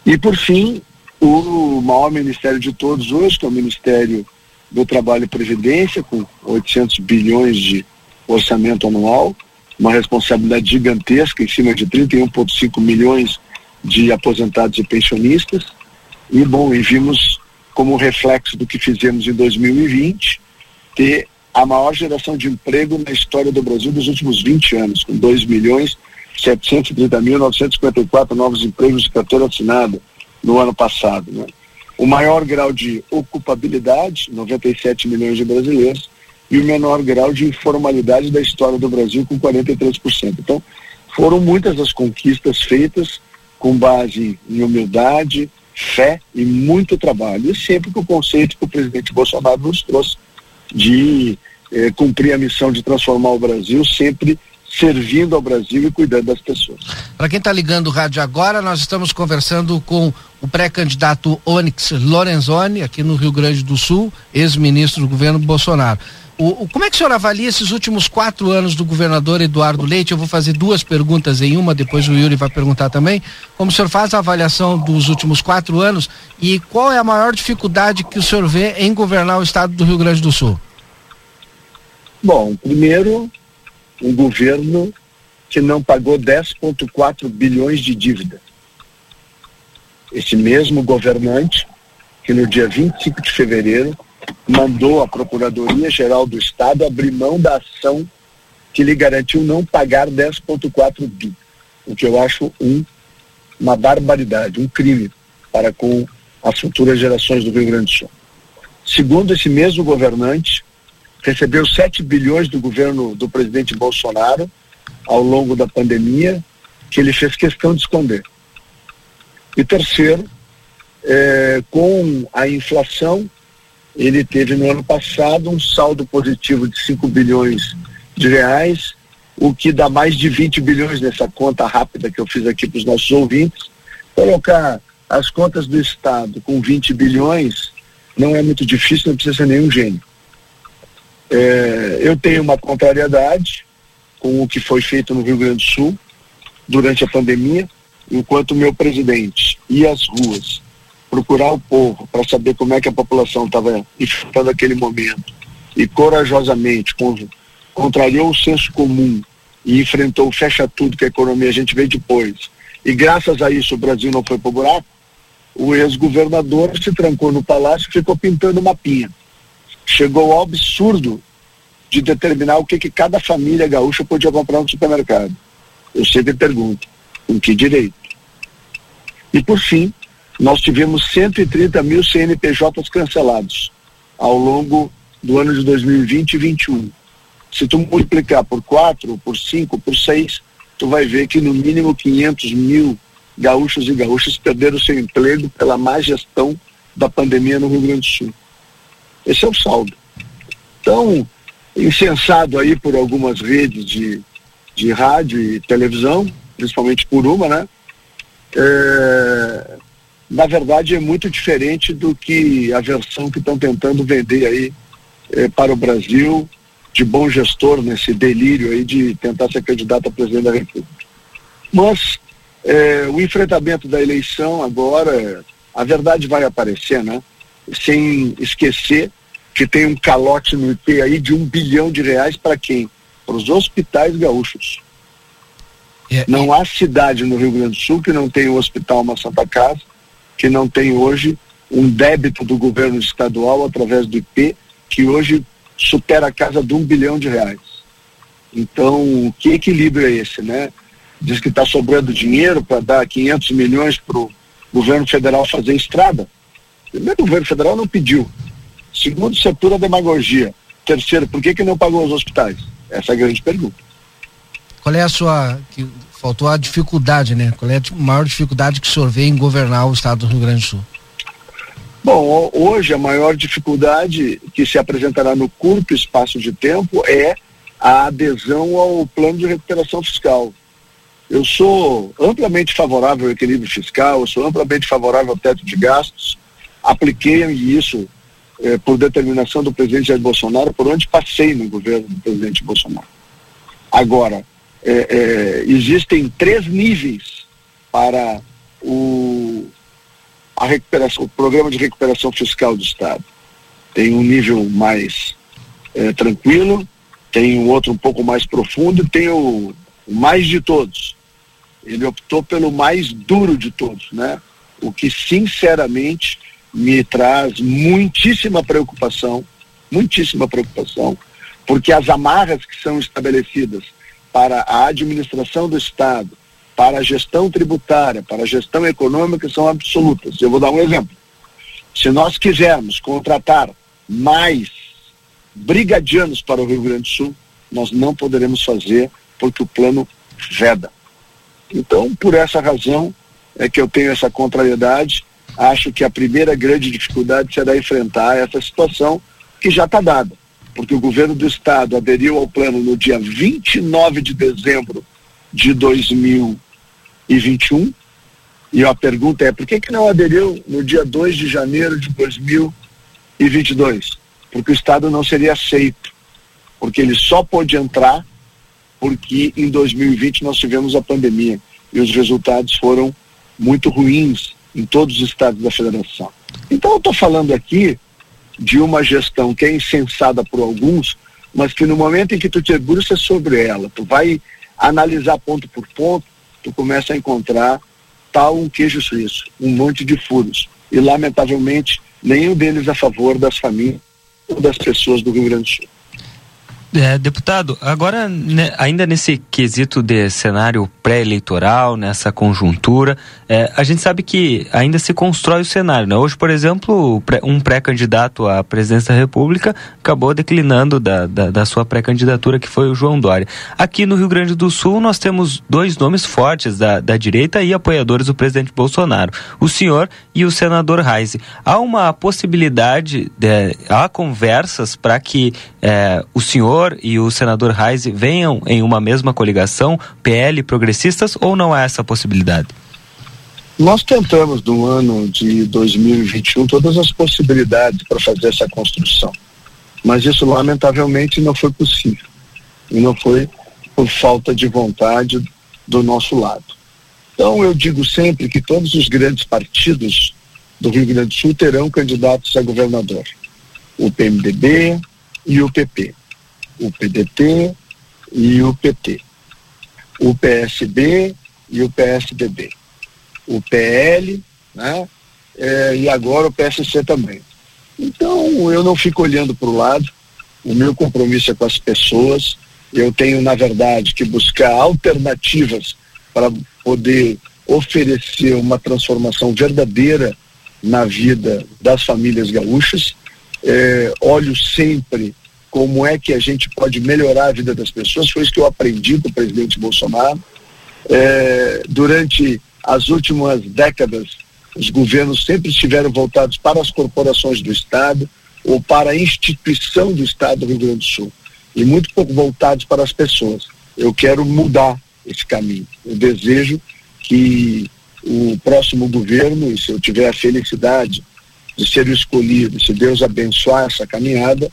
E por fim, o maior ministério de todos hoje, que é o Ministério do Trabalho e Previdência, com 800 bilhões de orçamento anual, uma responsabilidade gigantesca em cima de 31,5 milhões de aposentados e pensionistas. E bom, e vimos como reflexo do que fizemos em 2020, ter a maior geração de emprego na história do Brasil dos últimos 20 anos, com 2 milhões 730 mil 954 novos empregos de carteira assinada no ano passado. Né? O maior grau de ocupabilidade, 97 milhões de brasileiros, e o menor grau de informalidade da história do Brasil, com 43%. Então, foram muitas as conquistas feitas com base em humildade, fé e muito trabalho. E sempre com o conceito que o presidente Bolsonaro nos trouxe de eh, cumprir a missão de transformar o Brasil, sempre servindo ao Brasil e cuidando das pessoas.
Para quem está ligando o rádio agora, nós estamos conversando com o pré-candidato Onyx Lorenzoni, aqui no Rio Grande do Sul, ex-ministro do governo Bolsonaro. O, o, como é que o senhor avalia esses últimos quatro anos do governador Eduardo Leite? Eu vou fazer duas perguntas em uma, depois o Yuri vai perguntar também. Como o senhor faz a avaliação dos últimos quatro anos e qual é a maior dificuldade que o senhor vê em governar o estado do Rio Grande do Sul?
Bom, primeiro, um governo que não pagou 10,4 bilhões de dívida. Esse mesmo governante, que no dia 25 de fevereiro mandou a Procuradoria-Geral do Estado abrir mão da ação que lhe garantiu não pagar 10,4 bi, o que eu acho um, uma barbaridade, um crime para com as futuras gerações do Rio Grande do Sul. Segundo esse mesmo governante, recebeu 7 bilhões do governo do presidente Bolsonaro ao longo da pandemia, que ele fez questão de esconder. E terceiro, é, com a inflação ele teve no ano passado um saldo positivo de 5 bilhões de reais, o que dá mais de 20 bilhões nessa conta rápida que eu fiz aqui para os nossos ouvintes. Colocar as contas do Estado com 20 bilhões não é muito difícil, não precisa ser nenhum gênio. É, eu tenho uma contrariedade com o que foi feito no Rio Grande do Sul durante a pandemia, enquanto meu presidente ia às ruas procurar o povo para saber como é que a população estava enfrentando aquele momento e corajosamente contrariou o senso comum e enfrentou fecha tudo que a economia a gente vê depois. E graças a isso o Brasil não foi para o buraco. O ex-governador se trancou no palácio e ficou pintando mapinha. Chegou ao absurdo de determinar o que, que cada família gaúcha podia comprar no supermercado. Eu sempre pergunto, com que direito? E por fim, nós tivemos 130 mil CNPJs cancelados ao longo do ano de 2020 e 2021. Se tu multiplicar por 4, por 5, por 6, tu vai ver que no mínimo 500 mil gaúchos e gaúchas perderam seu emprego pela má gestão da pandemia no Rio Grande do Sul. Esse é o saldo. Então, incensado aí por algumas redes de, de rádio e televisão, principalmente por uma, né? É, na verdade é muito diferente do que a versão que estão tentando vender aí é, para o Brasil de bom gestor nesse delírio aí de tentar ser candidato a presidente da República. Mas é, o enfrentamento da eleição agora, a verdade vai aparecer, né? Sem esquecer que tem um calote no IP aí de um bilhão de reais para quem? Para os hospitais gaúchos. É, não há cidade no Rio Grande do Sul que não tenha um hospital, uma Santa Casa, que não tem hoje um débito do governo estadual através do IP, que hoje supera a casa de um bilhão de reais. Então, que equilíbrio é esse, né? Diz que está sobrando dinheiro para dar 500 milhões para o governo federal fazer estrada. Primeiro, o governo federal não pediu. Segundo, isso é pura demagogia. Terceiro, por que, que não pagou os hospitais? Essa é a grande pergunta.
Qual é a sua. Que faltou a dificuldade, né? Qual é a maior dificuldade que o senhor vê em governar o estado do Rio Grande do Sul?
Bom, hoje a maior dificuldade que se apresentará no curto espaço de tempo é a adesão ao plano de recuperação fiscal. Eu sou amplamente favorável ao equilíbrio fiscal, eu sou amplamente favorável ao teto de gastos, apliquei isso eh, por determinação do presidente Jair Bolsonaro, por onde passei no governo do presidente Bolsonaro. Agora, eh, eh, existem três níveis para o, a recuperação, o programa de recuperação fiscal do Estado. Tem um nível mais tranquilo, tem um outro um pouco mais profundo e tem o, o mais de todos. Ele optou pelo mais duro de todos, né? O que sinceramente me traz muitíssima preocupação, muitíssima preocupação, porque as amarras que são estabelecidas para a administração do Estado, para a gestão tributária, para a gestão econômica são absolutas. Eu vou dar um exemplo. Se nós quisermos contratar mais brigadianos para o Rio Grande do Sul, nós não poderemos fazer porque o plano veda. Então, por essa razão é que eu tenho essa contrariedade acho que a primeira grande dificuldade será enfrentar essa situação que já está dada, porque o governo do estado aderiu ao plano no dia 29 de dezembro de 2021 e a pergunta é por que que não aderiu no dia 2 de janeiro de 2022? Porque o estado não seria aceito, porque ele só pôde entrar porque em 2020 nós tivemos a pandemia e os resultados foram muito ruins em todos os estados da federação. Então eu estou falando aqui de uma gestão que é insensada por alguns, mas que no momento em que tu te debruça sobre ela, tu vai analisar ponto por ponto, tu começa a encontrar tal um queijo suíço, um monte de furos. E lamentavelmente nenhum deles a favor das famílias ou das pessoas do Rio Grande do Sul.
É, deputado, agora né, ainda nesse quesito de cenário pré-eleitoral, nessa conjuntura, é, a gente sabe que ainda se constrói o cenário. Né? Hoje, por exemplo, um pré-candidato à presidência da República acabou declinando da, da, da sua pré-candidatura, que foi o João Dória. Aqui no Rio Grande do Sul, nós temos dois nomes fortes da, da direita e apoiadores do presidente Bolsonaro, o senhor e o senador Reise. Há uma possibilidade, de, há conversas para que é, o senhor e o senador Reise venham em uma mesma coligação, PL progressistas, ou não há essa possibilidade?
Nós tentamos no ano de 2021 todas as possibilidades para fazer essa construção, mas isso lamentavelmente não foi possível e não foi por falta de vontade do nosso lado. Então eu digo sempre que todos os grandes partidos do Rio Grande do Sul terão candidatos a governador, o PMDB e o PP o PDT e o PT, o PSB e o PSDB, o PL, né? É, e agora o PSC também. Então eu não fico olhando para o lado, o meu compromisso é com as pessoas, eu tenho, na verdade, que buscar alternativas para poder oferecer uma transformação verdadeira na vida das famílias gaúchas é, olho sempre como é que a gente pode melhorar a vida das pessoas. Foi isso que eu aprendi com o presidente Bolsonaro. É, durante as últimas décadas, os governos sempre estiveram voltados para as corporações do Estado ou para a instituição do Estado do Rio Grande do Sul e muito pouco voltados para as pessoas. Eu quero mudar esse caminho. Eu desejo que o próximo governo, e se eu tiver a felicidade de ser o escolhido, se Deus abençoar essa caminhada,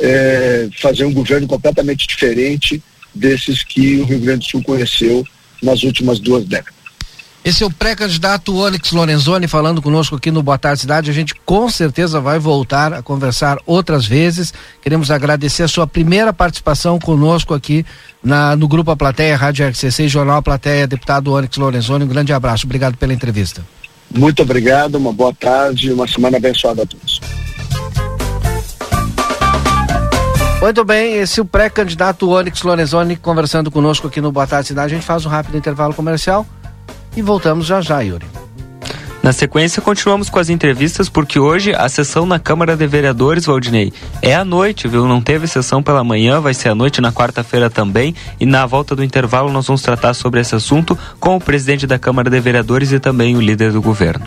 é, fazer um governo completamente diferente desses que o Rio Grande do Sul conheceu nas últimas duas décadas.
Esse é o pré-candidato Onyx Lorenzoni falando conosco aqui no Boa Tarde Cidade. A gente com certeza vai voltar a conversar outras vezes. Queremos agradecer a sua primeira participação conosco aqui na, no Grupo A Plateia, Rádio RCC e Jornal A Plateia, deputado Onyx Lorenzoni. Um grande abraço. Obrigado pela entrevista.
Muito obrigado, uma boa tarde, uma semana abençoada a todos.
Muito bem, esse é o pré-candidato Onyx Lorenzoni conversando conosco aqui no Boa Tarde Cidade. A gente faz um rápido intervalo comercial e voltamos já já, Yuri.
Na sequência, continuamos com as entrevistas, porque hoje a sessão na Câmara de Vereadores, Valdinei, é à noite, viu? Não teve sessão pela manhã, vai ser à noite, na quarta-feira também. E na volta do intervalo, nós vamos tratar sobre esse assunto com o presidente da Câmara de Vereadores e também o líder do governo.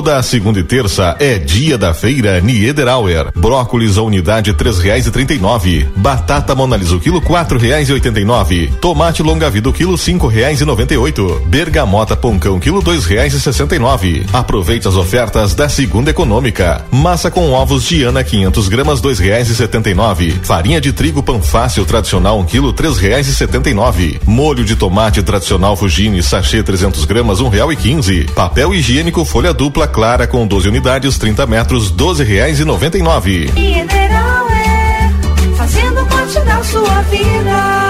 Toda segunda e terça é dia da feira Niederauer. Brócolis a unidade três reais e trinta e nove. Batata Monalisa o quilo quatro reais e oitenta e nove. Tomate longa vida o quilo cinco reais e noventa e oito. Bergamota Poncão quilo dois reais e sessenta e nove. Aproveite as ofertas da segunda econômica. Massa com ovos Diana 500 gramas dois reais e setenta e nove. Farinha de trigo pão fácil tradicional um quilo três reais e setenta e nove. Molho de tomate tradicional Fugini sachê 300 gramas um real e quinze. Papel higiênico folha dupla clara com 12 unidades, 30 metros, doze reais e noventa e nove.
Mineral é fazendo parte da sua vida.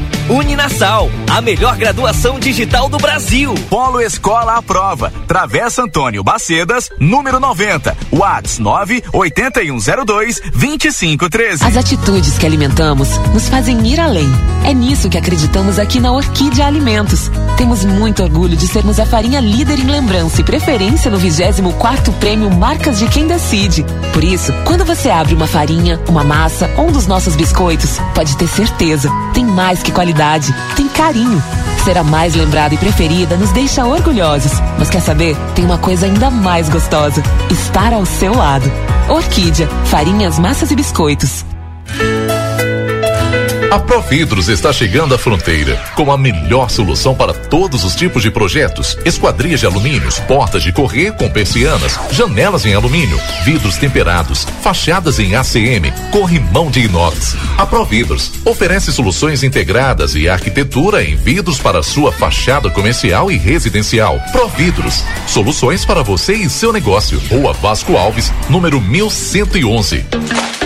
Uninasal, a melhor graduação digital do Brasil.
Polo Escola à Prova. Travessa Antônio Bacedas, número 90. Whats 98102 2513.
As atitudes que alimentamos nos fazem ir além. É nisso que acreditamos aqui na Orquídea Alimentos. Temos muito orgulho de sermos a farinha líder em lembrança e preferência no 24 Prêmio Marcas de Quem Decide. Por isso, quando você abre uma farinha, uma massa ou um dos nossos biscoitos, pode ter certeza, tem mais que qualidade, tem carinho. Ser a mais lembrada e preferida nos deixa orgulhosos. Mas quer saber? Tem uma coisa ainda mais gostosa: estar ao seu lado. Orquídea, farinhas, massas e biscoitos.
A Providros está chegando à fronteira com a melhor solução para todos os tipos de projetos: esquadrias de alumínios, portas de correr com persianas, janelas em alumínio, vidros temperados, fachadas em ACM, corrimão de inox. A Providros oferece soluções integradas e arquitetura em vidros para sua fachada comercial e residencial. Providros, soluções para você e seu negócio. Rua Vasco Alves, número 1111.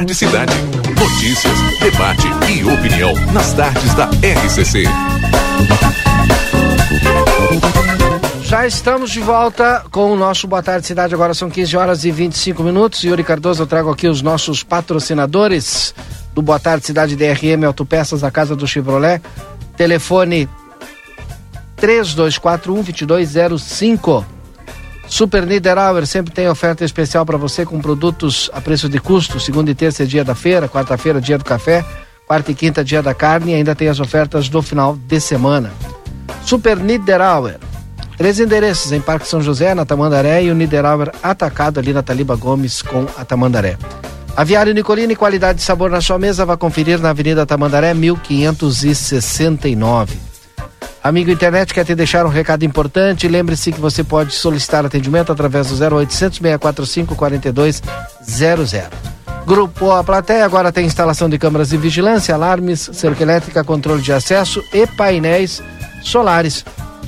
Tarde, cidade. Notícias, debate e opinião nas tardes da RCC.
Já estamos de volta com o nosso Boa Tarde Cidade. Agora são 15 horas e 25 minutos. Yuri Cardoso, eu trago aqui os nossos patrocinadores do Boa Tarde Cidade DRM Autopeças, a Casa do Chevrolet. Telefone 3241 2205. Super Niederauer sempre tem oferta especial para você com produtos a preço de custo. Segunda e terça é dia da feira, quarta-feira dia do café, quarta e quinta dia da carne e ainda tem as ofertas do final de semana. Super Niederauer. Três endereços em Parque São José, na Tamandaré e o Niederauer atacado ali na Taliba Gomes com a Tamandaré. Aviário Nicolini, qualidade e sabor na sua mesa, vá conferir na Avenida Tamandaré, 1569. Amigo internet, quer te deixar um recado importante? Lembre-se que você pode solicitar atendimento através do 0800 645 4200. Grupo A Plateia agora tem instalação de câmeras de vigilância, alarmes, cerca elétrica, controle de acesso e painéis solares.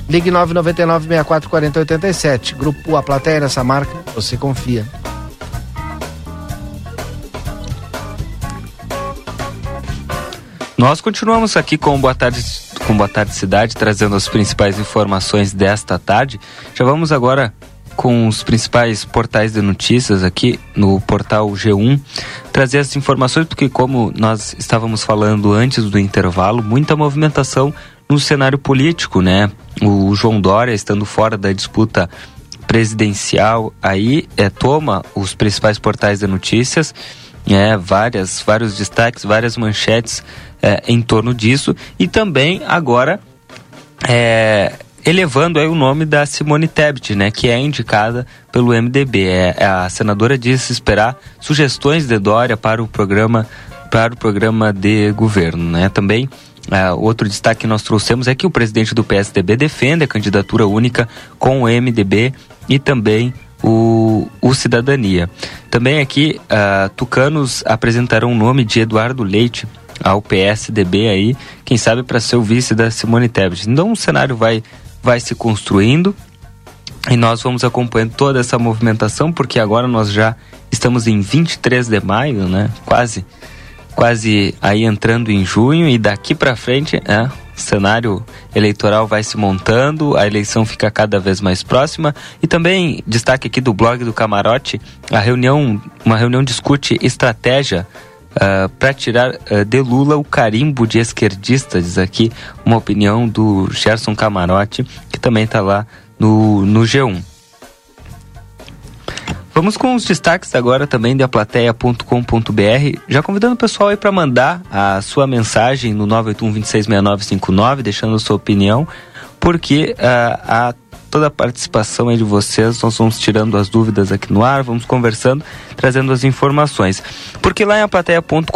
Ligue 999 64 40 87. Grupo A Plateia nessa marca, você confia.
Nós continuamos aqui com Boa Tarde com Boa Tarde Cidade, trazendo as principais informações desta tarde. Já vamos agora com os principais portais de notícias aqui no portal G1, trazer as informações, porque como nós estávamos falando antes do intervalo, muita movimentação no cenário político, né? O João Dória estando fora da disputa presidencial aí é, toma os principais portais de notícias, é, várias, vários destaques, várias manchetes é, em torno disso e também agora é, elevando aí o nome da Simone Tebet, né, que é indicada pelo MDB. É, é, a senadora disse esperar sugestões de Dória para o programa para o programa de governo, né? Também Uh, outro destaque que nós trouxemos é que o presidente do PSDB defende a candidatura única com o MDB e também o, o Cidadania. Também aqui, uh, tucanos apresentarão o nome de Eduardo Leite ao PSDB aí, quem sabe para ser o vice da Simone Tebet. Então o cenário vai, vai se construindo e nós vamos acompanhando toda essa movimentação, porque agora nós já estamos em 23 de maio, né? Quase quase aí entrando em junho e daqui para frente, é, cenário eleitoral vai se montando, a eleição fica cada vez mais próxima e também destaque aqui do blog do Camarote, a reunião, uma reunião discute estratégia uh, ah, para tirar uh, de Lula o carimbo de esquerdista, diz aqui uma opinião do Gerson Camarote, que também está lá no, no G1. Vamos com os destaques agora também da plateia.com.br. Já convidando o pessoal aí para mandar a sua mensagem no 981 deixando a sua opinião, porque uh, a toda a participação aí de vocês, nós vamos tirando as dúvidas aqui no ar, vamos conversando, trazendo as informações. Porque lá em aplateia.com.br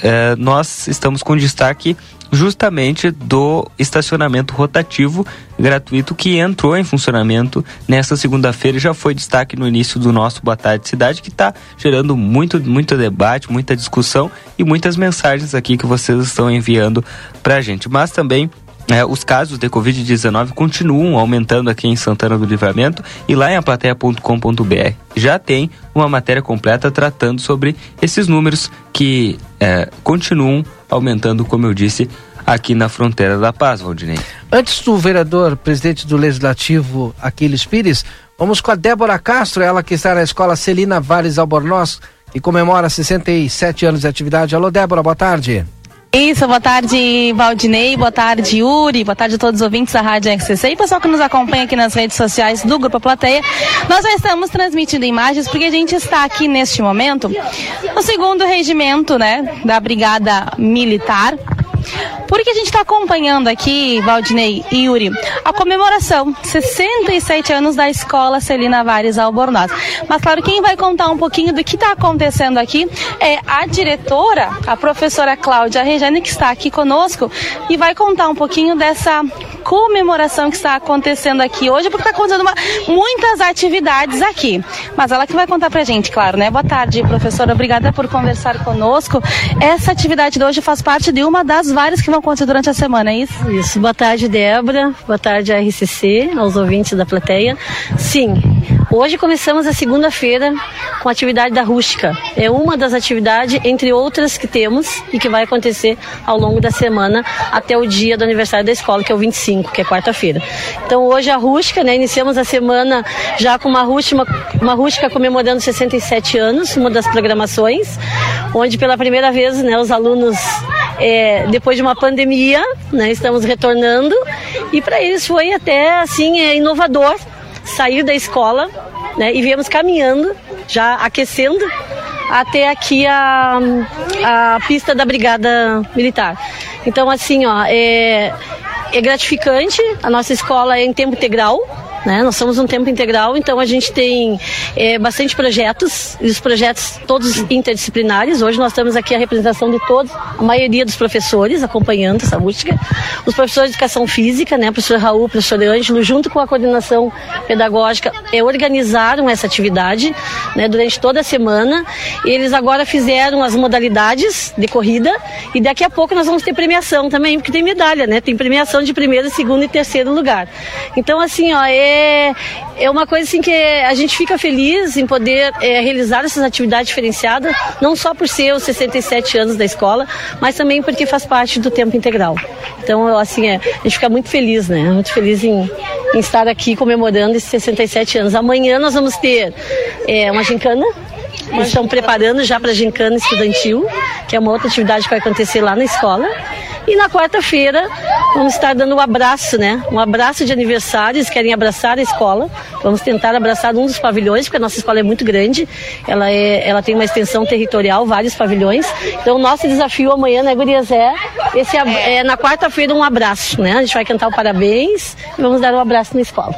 eh, nós estamos com destaque justamente do estacionamento rotativo gratuito que entrou em funcionamento nesta segunda-feira e já foi destaque no início do nosso Boa Tarde Cidade, que está gerando muito, muito debate, muita discussão e muitas mensagens aqui que vocês estão enviando para a gente. Mas também é, os casos de Covid-19 continuam aumentando aqui em Santana do Livramento e lá em aplateia.com.br já tem uma matéria completa tratando sobre esses números que é, continuam aumentando, como eu disse, aqui na fronteira da paz, Valdinei.
Antes do vereador, presidente do Legislativo, Aquiles Pires, vamos com a Débora Castro, ela que está na escola Celina Vares Albornoz, que comemora 67 anos de atividade. Alô, Débora, boa tarde.
Isso, boa tarde, Valdinei, boa tarde, Yuri, boa tarde a todos os ouvintes da Rádio RCC e pessoal que nos acompanha aqui nas redes sociais do Grupo Plateia. Nós já estamos transmitindo imagens porque a gente está aqui neste momento no segundo regimento, né, da Brigada Militar, porque a gente está acompanhando aqui, Valdinei e Yuri, a comemoração, 67 anos da Escola Celina Vares Albornoz. Mas claro, quem vai contar um pouquinho do que está acontecendo aqui é a diretora, a professora Cláudia Regiane, que está aqui conosco e vai contar um pouquinho dessa comemoração que está acontecendo aqui hoje, porque está acontecendo uma, muitas atividades aqui. Mas ela que vai contar pra gente, claro, né? Boa tarde, professora. Obrigada por conversar conosco. Essa atividade de hoje faz parte de uma das várias que vão acontecer durante a semana, é isso?
Isso. Boa tarde, Débora. Boa tarde, RCC, aos ouvintes da plateia. Sim, Hoje começamos a segunda-feira com a atividade da rústica. É uma das atividades, entre outras que temos e que vai acontecer ao longo da semana até o dia do aniversário da escola, que é o 25, que é quarta-feira. Então hoje a rústica, né? Iniciamos a semana já com uma rústica, uma rústica comemorando 67 anos, uma das programações, onde pela primeira vez, né, os alunos é, depois de uma pandemia, né, estamos retornando e para eles foi até assim é, inovador sair da escola né, e viemos caminhando, já aquecendo, até aqui a, a pista da Brigada Militar. Então, assim, ó, é, é gratificante, a nossa escola é em tempo integral, né? Nós somos um tempo integral, então a gente tem é, bastante projetos, e os projetos todos interdisciplinares. Hoje nós temos aqui a representação de todos, a maioria dos professores acompanhando essa música. Os professores de educação física, né? professor Raul, professor Ângelo, junto com a coordenação pedagógica, é, organizaram essa atividade né? durante toda a semana. Eles agora fizeram as modalidades de corrida e daqui a pouco nós vamos ter premiação também, porque tem medalha, né? Tem premiação de primeiro, segundo e terceiro lugar. Então, assim, ó, é é, é uma coisa assim que a gente fica feliz em poder é, realizar essas atividades diferenciadas, não só por ser os 67 anos da escola, mas também porque faz parte do tempo integral. Então, assim, é, a gente fica muito feliz, né? Muito feliz em, em estar aqui comemorando esses 67 anos. Amanhã nós vamos ter é, uma gincana eles estão preparando já para a gincana estudantil, que é uma outra atividade que vai acontecer lá na escola. E na quarta-feira vamos estar dando um abraço, né? Um abraço de aniversário, eles querem abraçar a escola. Vamos tentar abraçar um dos pavilhões, porque a nossa escola é muito grande. Ela, é, ela tem uma extensão territorial, vários pavilhões. Então o nosso desafio amanhã, né, Gurias, é, esse, é na quarta-feira um abraço, né? A gente vai cantar o parabéns e vamos dar um abraço na escola.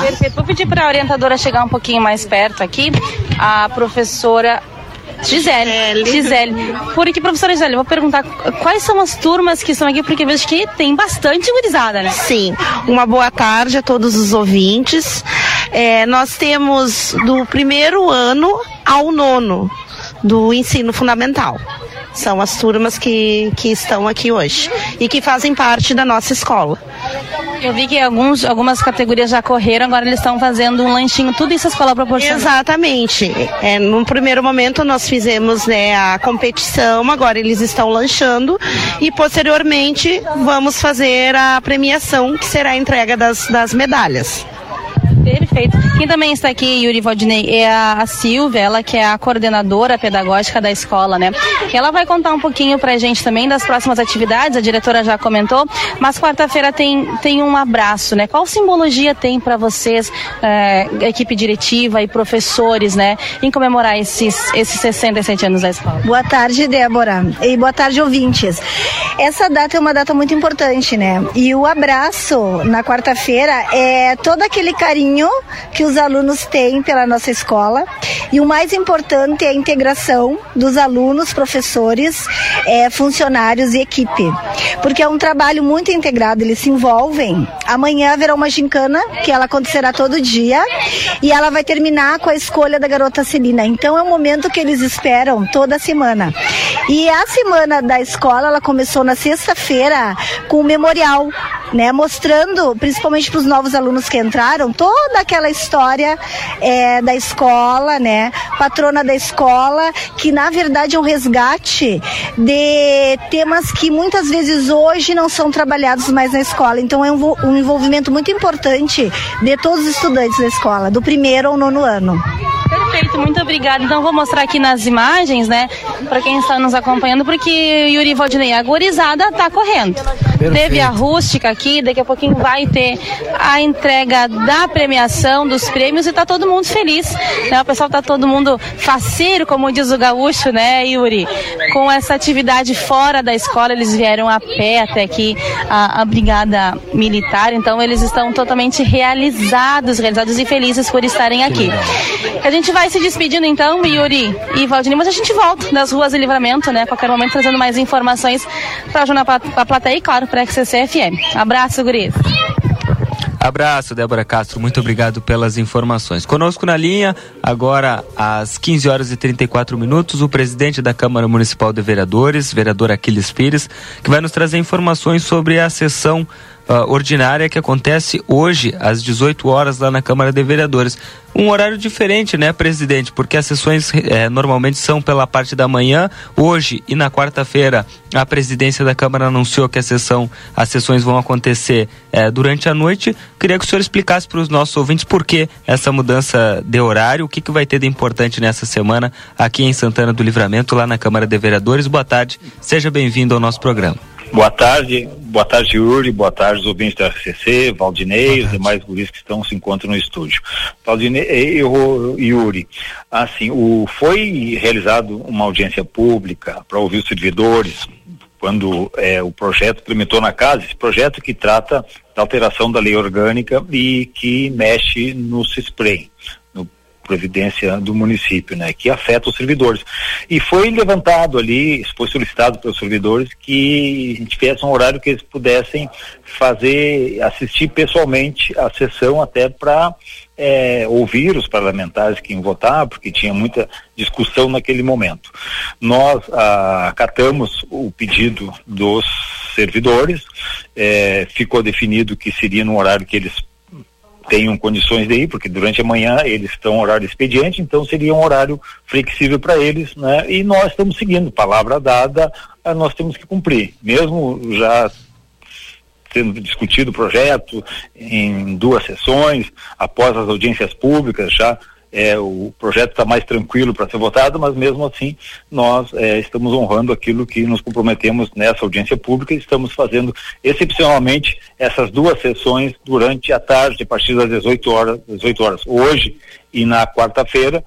Perfeito. Vou pedir para a orientadora chegar um pouquinho mais perto aqui. A professora Gisele. Gisele. Por aqui, professora Gisele, vou perguntar quais são as turmas que estão aqui, porque vejo que tem bastante gurizada, né?
Sim. Uma boa tarde a todos os ouvintes. É, nós temos do primeiro ano ao nono do ensino fundamental. São as turmas que, que estão aqui hoje e que fazem parte da nossa escola.
Eu vi que alguns, algumas categorias já correram, agora eles estão fazendo um lanchinho, tudo isso a escola proporciona.
Exatamente. É, no primeiro momento nós fizemos né, a competição, agora eles estão lanchando e posteriormente vamos fazer a premiação, que será a entrega das, das medalhas.
Perfeito. Quem também está aqui, Yuri Valdinei, é a Silvia, ela que é a coordenadora pedagógica da escola, né? Ela vai contar um pouquinho pra gente também das próximas atividades, a diretora já comentou, mas quarta-feira tem, tem um abraço, né? Qual simbologia tem para vocês, é, equipe diretiva e professores, né, em comemorar esses, esses 67 anos da escola?
Boa tarde, Débora, e boa tarde, ouvintes. Essa data é uma data muito importante, né? E o abraço na quarta-feira é todo aquele carinho que os alunos têm pela nossa escola. E o mais importante é a integração dos alunos, professores, é, funcionários e equipe. Porque é um trabalho muito integrado, eles se envolvem. Amanhã haverá uma gincana, que ela acontecerá todo dia, e ela vai terminar com a escolha da garota Celina. Então é um momento que eles esperam toda semana. E a semana da escola, ela começou na sexta-feira com o memorial, né? Mostrando, principalmente para os novos alunos que entraram, toda aquela história é, da escola, né? Patrona da escola, que na verdade é um resgate de temas que muitas vezes hoje não são trabalhados mais na escola. Então é um, um envolvimento muito importante de todos os estudantes da escola, do primeiro ao nono ano.
Perfeito, muito obrigada. Então vou mostrar aqui nas imagens, né, para quem está nos acompanhando, porque Yuri Valdinei, a gorizada está correndo. Perfeito. Teve a rústica aqui, daqui a pouquinho vai ter a entrega da premiação, dos prêmios e está todo mundo feliz. Né? O pessoal está todo mundo faceiro, como diz o gaúcho, né, Yuri? Com essa atividade fora da escola, eles vieram a pé até aqui a, a brigada militar, então eles estão totalmente realizados, realizados e felizes por estarem aqui. A gente vai se despedindo então, Yuri e Valdinei, mas a gente volta ruas de livramento, né? Qualquer momento trazendo mais informações para a plateia e, claro, para a XCC FM. Abraço, guris.
Abraço, Débora Castro. Muito obrigado pelas informações. Conosco na linha, agora às 15 horas e 34 minutos, o presidente da Câmara Municipal de Vereadores, vereador Aquiles Pires, que vai nos trazer informações sobre a sessão uh, ordinária que acontece hoje às 18 horas lá na Câmara de Vereadores. Um horário diferente, né, presidente? Porque as sessões eh, normalmente são pela parte da manhã. Hoje e na quarta-feira a presidência da Câmara anunciou que a sessão, as sessões vão acontecer eh, durante a noite. Queria que o senhor explicasse para os nossos ouvintes por que essa mudança de horário, o que, que vai ter de importante nessa semana aqui em Santana do Livramento, lá na Câmara de Vereadores. Boa tarde, seja bem-vindo ao nosso programa.
Boa tarde, boa tarde Yuri, boa tarde os ouvintes da RCC, Valdinei os demais guris que estão se encontram no estúdio. Valdinei e Yuri, assim, o, foi realizado uma audiência pública para ouvir os servidores quando é, o projeto tramitou na casa, esse projeto que trata da alteração da lei orgânica e que mexe no CISPREM, previdência do município, né, que afeta os servidores. E foi levantado ali, foi solicitado pelos servidores que tivesse um horário que eles pudessem fazer, assistir pessoalmente a sessão até para é, ouvir os parlamentares que iam votar, porque tinha muita discussão naquele momento. Nós ah, acatamos o pedido dos servidores, é, ficou definido que seria no horário que eles tenham condições de ir, porque durante a manhã eles estão horário expediente, então seria um horário flexível para eles, né? E nós estamos seguindo, palavra dada, ah, nós temos que cumprir, mesmo já sendo discutido o projeto em duas sessões, após as audiências públicas, já é, o projeto está mais tranquilo para ser votado, mas mesmo assim nós é, estamos honrando aquilo que nos comprometemos nessa audiência pública e estamos fazendo excepcionalmente essas duas sessões durante a tarde, a partir das 18 horas, 18 horas hoje e na quarta-feira,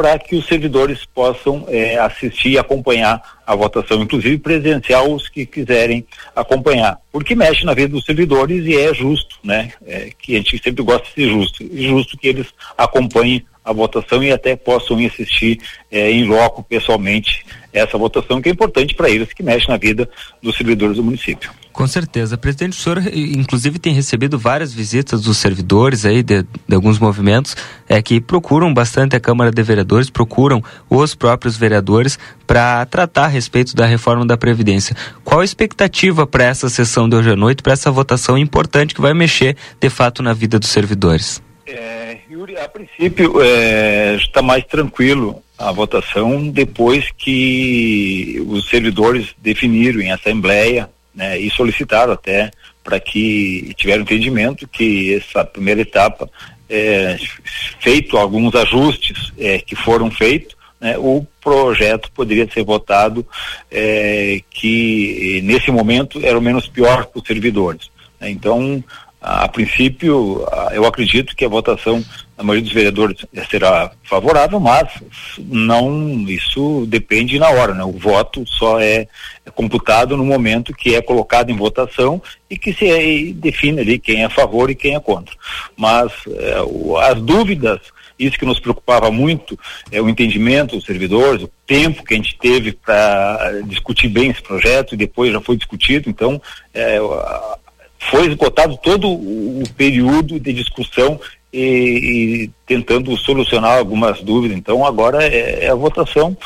para que os servidores possam é, assistir e acompanhar a votação, inclusive presencial os que quiserem acompanhar, porque mexe na vida dos servidores e é justo, né? É, que a gente sempre gosta de ser justo, e justo que eles acompanhem a votação e até possam ir assistir é, em loco pessoalmente essa votação que é importante para eles que mexe na vida dos servidores do município.
Com certeza. Presidente, o senhor inclusive tem recebido várias visitas dos servidores aí de, de, alguns movimentos é, que procuram bastante a Câmara de Vereadores, procuram os próprios vereadores para tratar a respeito da reforma da Previdência. Qual a expectativa para essa sessão de hoje à noite, para essa votação importante que vai mexer de fato na vida dos servidores?
É, Yuri, a princípio está é, mais tranquilo a votação depois que os servidores definiram em assembleia né, e solicitaram até para que tiveram entendimento que essa primeira etapa, é, feito alguns ajustes é, que foram feitos, né, o projeto poderia ser votado é, que nesse momento era o menos pior para os servidores. Né. Então, a, princípio, eu acredito que a votação a maioria dos vereadores será favorável, mas não isso depende na hora, né? O voto só é, é computado no momento que é colocado em votação e que se é, define ali quem é a favor e quem é contra. Mas é, o, as dúvidas isso que nos preocupava muito é o entendimento dos servidores, o tempo que a gente teve para discutir bem esse projeto e depois já foi discutido, então é, foi esgotado todo o período de discussão e, e, tentando solucionar algumas dúvidas. Então agora é, é, a votação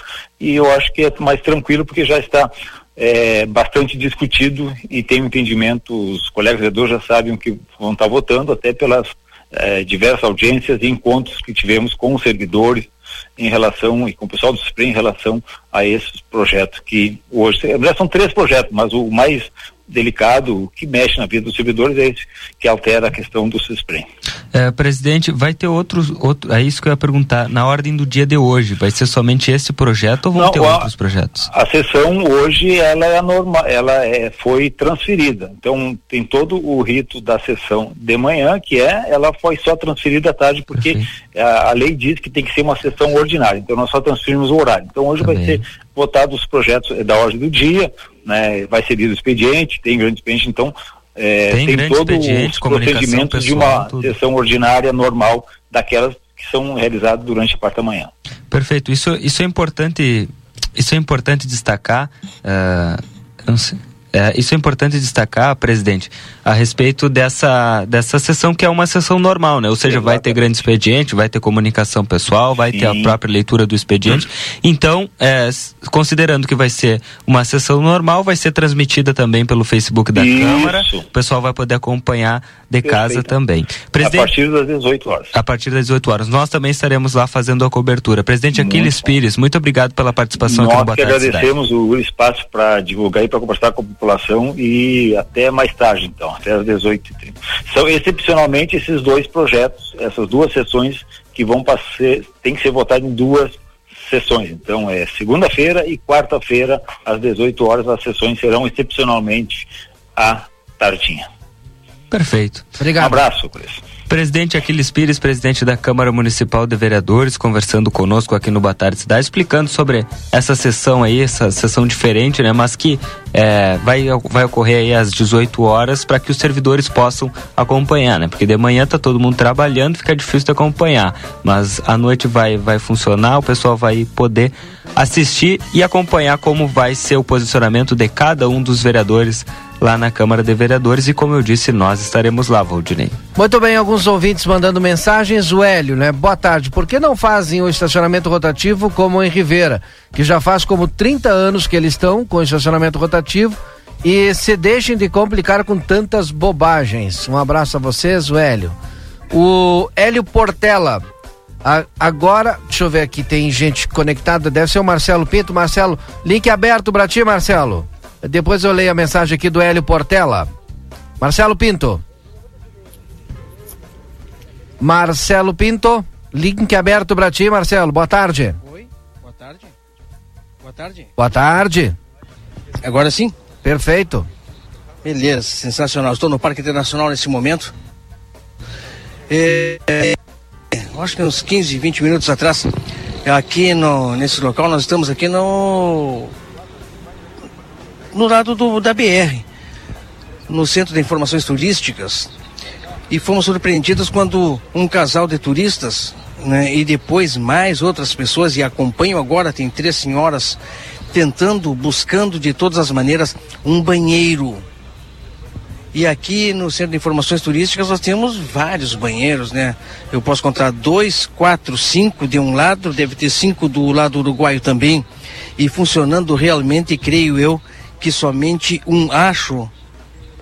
e eu acho que é mais tranquilo porque já está é, bastante discutido e tem um entendimento, os colegas vereadores já sabem o que vão estar votando, até pelas é, diversas audiências e encontros que tivemos com os servidores em relação e com o pessoal do SPREM em relação a esses projetos que hoje, são três projetos, mas o mais delicado, que mexe na vida dos servidores é esse que altera a questão do CISPREM.
É, presidente, vai ter outros, outro, é isso que eu ia perguntar, na ordem do dia de hoje, vai ser somente esse projeto ou vão Não, ter a, outros projetos?
A sessão hoje, ela é normal, ela é, foi transferida, então tem todo o rito da sessão de manhã, que é, ela foi só transferida à tarde, porque a, a, lei diz que tem que ser uma sessão ordinária, então nós só transferimos o horário, então hoje Também. vai ser votado os projetos eh, da ordem do dia, né, vai ser lido o expediente, tem grande expediente, então é, tem, tem todo os procedimentos de uma tudo. sessão ordinária normal daquelas que são realizadas durante a parte da manhã.
Perfeito, isso, isso é importante, isso é importante destacar. Uh, não sei é, isso é importante destacar, presidente, a respeito dessa, dessa sessão que é uma sessão normal, né? Ou seja, vai ter grande expediente, vai ter comunicação pessoal, vai Sim. ter a própria leitura do expediente. Então, é, considerando que vai ser uma sessão normal, vai ser transmitida também pelo Facebook da Isso. Câmara. O pessoal vai poder acompanhar de Perfeito. casa também.
Presidente, a partir das 18 horas.
A partir das 18 horas. Nós também estaremos lá fazendo a cobertura. Presidente muito Aquiles bom. Pires, muito obrigado pela participação
Nós
aqui no Boa
que agradecemos o espaço para divulgar e para conversar com a população e até mais tarde, então, até às 18h30. São excepcionalmente esses dois projetos, essas duas sessões que vão passar, tem que ser votado em duas sessões. Então, é segunda-feira e quarta-feira, às 18 horas, as sessões serão excepcionalmente à tardinha.
Perfeito.
Obrigado. Um abraço, Cris.
Presidente Aquiles Pires, presidente da Câmara Municipal de Vereadores, conversando conosco aqui no Boa Tarde Cidade, explicando sobre essa sessão aí, essa sessão diferente, né? Mas que é, vai, vai ocorrer aí às 18 horas para que os servidores possam acompanhar, né? Porque de manhã tá todo mundo trabalhando, fica difícil de acompanhar. Mas à noite vai, vai funcionar, o pessoal vai poder assistir e acompanhar como vai ser o posicionamento de cada um dos vereadores lá na Câmara de Vereadores e como eu disse, nós estaremos lá, Valdinei.
Muito bem, alguns ouvintes mandando mensagens, o Hélio, né? Boa tarde, por que não fazem o estacionamento rotativo como em Rivera, que já faz como 30 anos que eles estão com estacionamento rotativo e se deixem de complicar com tantas bobagens. Um abraço a vocês, o Hélio. O Hélio Portela. Agora, deixa eu ver aqui, tem gente conectada, deve ser o Marcelo Pinto. Marcelo, link aberto pra ti, Marcelo. Depois eu leio a mensagem aqui do Hélio Portela. Marcelo Pinto. Marcelo Pinto, link aberto pra ti, Marcelo. Boa tarde.
Boa tarde. Boa tarde.
Boa tarde.
Agora sim?
Perfeito.
Beleza, sensacional. Estou no Parque Internacional nesse momento. É, é, acho que uns 15, 20 minutos atrás, aqui no, nesse local, nós estamos aqui no. No lado do, da BR, no Centro de Informações Turísticas. E fomos surpreendidos quando um casal de turistas, né, e depois mais outras pessoas, e acompanho agora, tem três senhoras, tentando, buscando de todas as maneiras um banheiro. E aqui no Centro de Informações Turísticas nós temos vários banheiros, né? Eu posso contar dois, quatro, cinco de um lado, deve ter cinco do lado uruguaio também. E funcionando realmente, creio eu, que somente um acho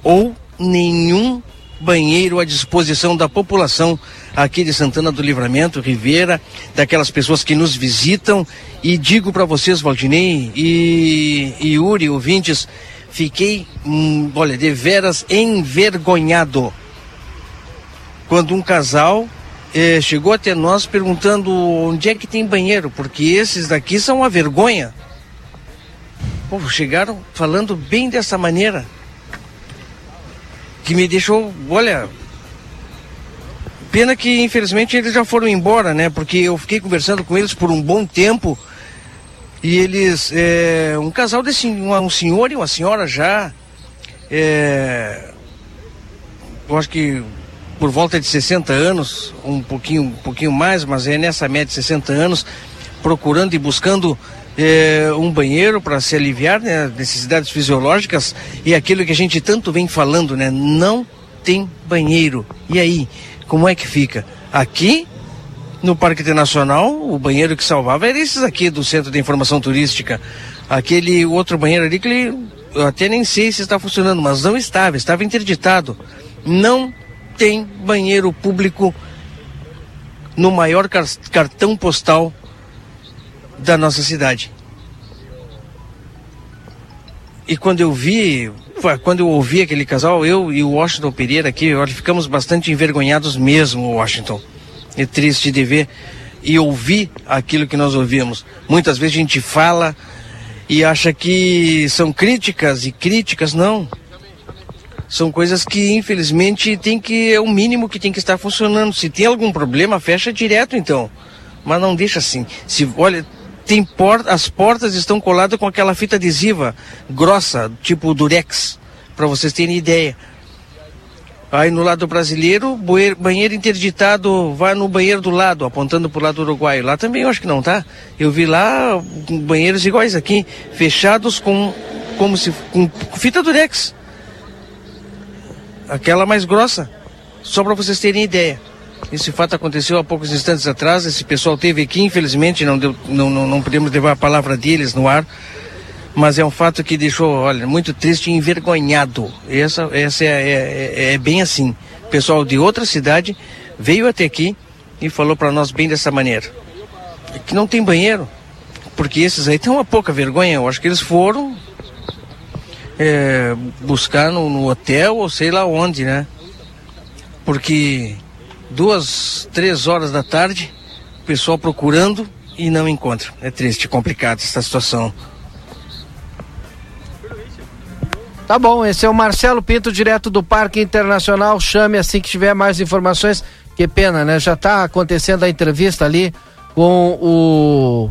ou nenhum banheiro à disposição da população aqui de Santana do Livramento, Ribeira, daquelas pessoas que nos visitam. E digo para vocês, Valdinei e, e Yuri, ouvintes, fiquei, hum, olha, de veras envergonhado quando um casal eh, chegou até nós perguntando onde é que tem banheiro, porque esses daqui são uma vergonha. Chegaram falando bem dessa maneira que me deixou, olha, pena que infelizmente eles já foram embora, né? Porque eu fiquei conversando com eles por um bom tempo e eles, é, um casal desse, um senhor e uma senhora já, é, eu acho que por volta de 60 anos, um pouquinho, um pouquinho mais, mas é nessa média de 60 anos, procurando e buscando é, um banheiro para se aliviar né, necessidades fisiológicas e aquilo que a gente tanto vem falando, né? Não tem banheiro. E aí, como é que fica? Aqui no Parque Internacional, o banheiro que salvava era esses aqui do Centro de Informação Turística. Aquele outro banheiro ali que ele, eu até nem sei se está funcionando, mas não estava, estava interditado. Não tem banheiro público no maior car- cartão postal da nossa cidade. E quando eu vi, quando eu ouvi aquele casal, eu e o Washington Pereira aqui, olha, ficamos bastante envergonhados mesmo, Washington. É triste de ver e ouvir aquilo que nós ouvimos. Muitas vezes a gente fala e acha que são críticas e críticas não. São coisas que infelizmente tem que é o mínimo que tem que estar funcionando. Se tem algum problema, fecha direto então. Mas não deixa assim. Se olha, tem por, as portas estão coladas com aquela fita adesiva grossa, tipo durex, para vocês terem ideia. Aí no lado brasileiro, banheiro interditado, vai no banheiro do lado, apontando pro lado uruguaio. Lá também eu acho que não tá. Eu vi lá banheiros iguais aqui, fechados com como se com fita durex. Aquela mais grossa. Só para vocês terem ideia. Esse fato aconteceu há poucos instantes atrás. Esse pessoal teve aqui, infelizmente, não, deu, não, não, não podemos levar a palavra deles no ar. Mas é um fato que deixou, olha, muito triste e envergonhado. Essa, essa é, é, é- é bem assim. Pessoal de outra cidade veio até aqui e falou para nós bem dessa maneira. Que não tem banheiro. Porque esses aí têm uma pouca vergonha. Eu acho que eles foram é, buscar no, no hotel ou sei lá onde, né? Porque duas, três horas da tarde, o pessoal procurando e não encontra. É triste, complicado essa situação.
Tá bom, esse é o Marcelo Pinto, direto do Parque Internacional. Chame assim que tiver mais informações. Que pena, né? Já tá acontecendo a entrevista ali com o.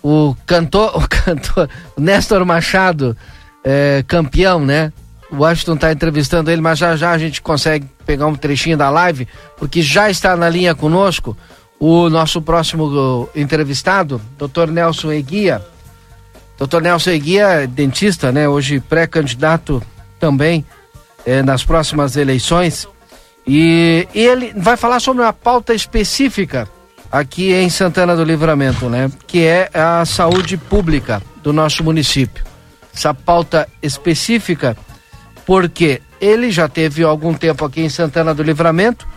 O cantor, o cantor, Néstor Machado, é, campeão, né? O Washington tá entrevistando ele, mas já já a gente consegue pegar um trechinho da live, porque já está na linha conosco o nosso próximo uh, entrevistado, Dr. Nelson Eguia. Dr. Nelson Eguia, dentista, né? Hoje pré-candidato também eh, nas próximas eleições. E ele vai falar sobre uma pauta específica aqui em Santana do Livramento, né? Que é a saúde pública do nosso município. Essa pauta específica, porque ele já teve algum tempo aqui em Santana do Livramento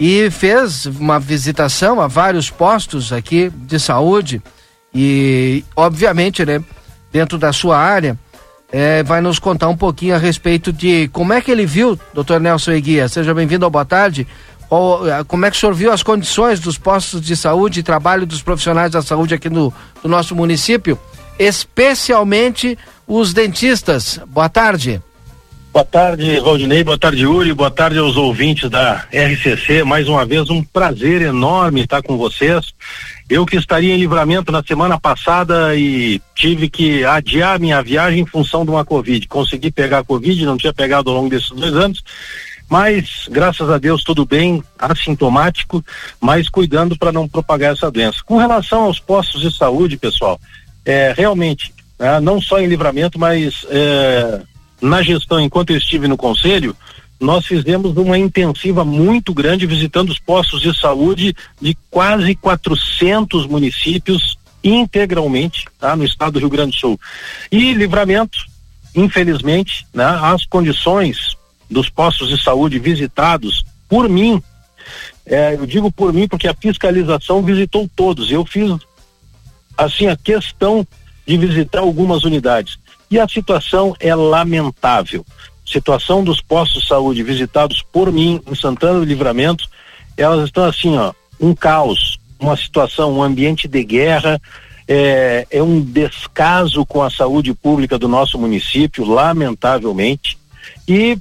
e fez uma visitação a vários postos aqui de saúde e, obviamente, né, dentro da sua área, é, vai nos contar um pouquinho a respeito de como é que ele viu, doutor Nelson Eguia. Seja bem-vindo ao Boa Tarde. Eh, como é que o senhor viu as condições dos postos de saúde e trabalho dos profissionais da saúde aqui no, no nosso município, especialmente os dentistas? Boa tarde.
Boa tarde, Valdinei, boa tarde, Yuri, boa tarde aos ouvintes da RCC. Mais uma vez, um prazer enorme estar com vocês. Eu que estaria em livramento na semana passada e tive que adiar minha viagem em função de uma Covid. Consegui pegar a Covid, não tinha pegado ao longo desses dois anos mas graças a Deus tudo bem, assintomático, mas cuidando para não propagar essa doença. Com relação aos postos de saúde, pessoal, é, realmente, né, não só em livramento, mas é, na gestão, enquanto eu estive no conselho, nós fizemos uma intensiva muito grande visitando os postos de saúde de quase 400 municípios integralmente tá, no estado do Rio Grande do Sul. E livramento, infelizmente, né, as condições dos postos de saúde visitados por mim, é, eu digo por mim porque a fiscalização visitou todos. Eu fiz assim a questão de visitar algumas unidades e a situação é lamentável. Situação dos postos de saúde visitados por mim em Santana do Livramento, elas estão assim, ó, um caos, uma situação, um ambiente de guerra, é, é um descaso com a saúde pública do nosso município, lamentavelmente. E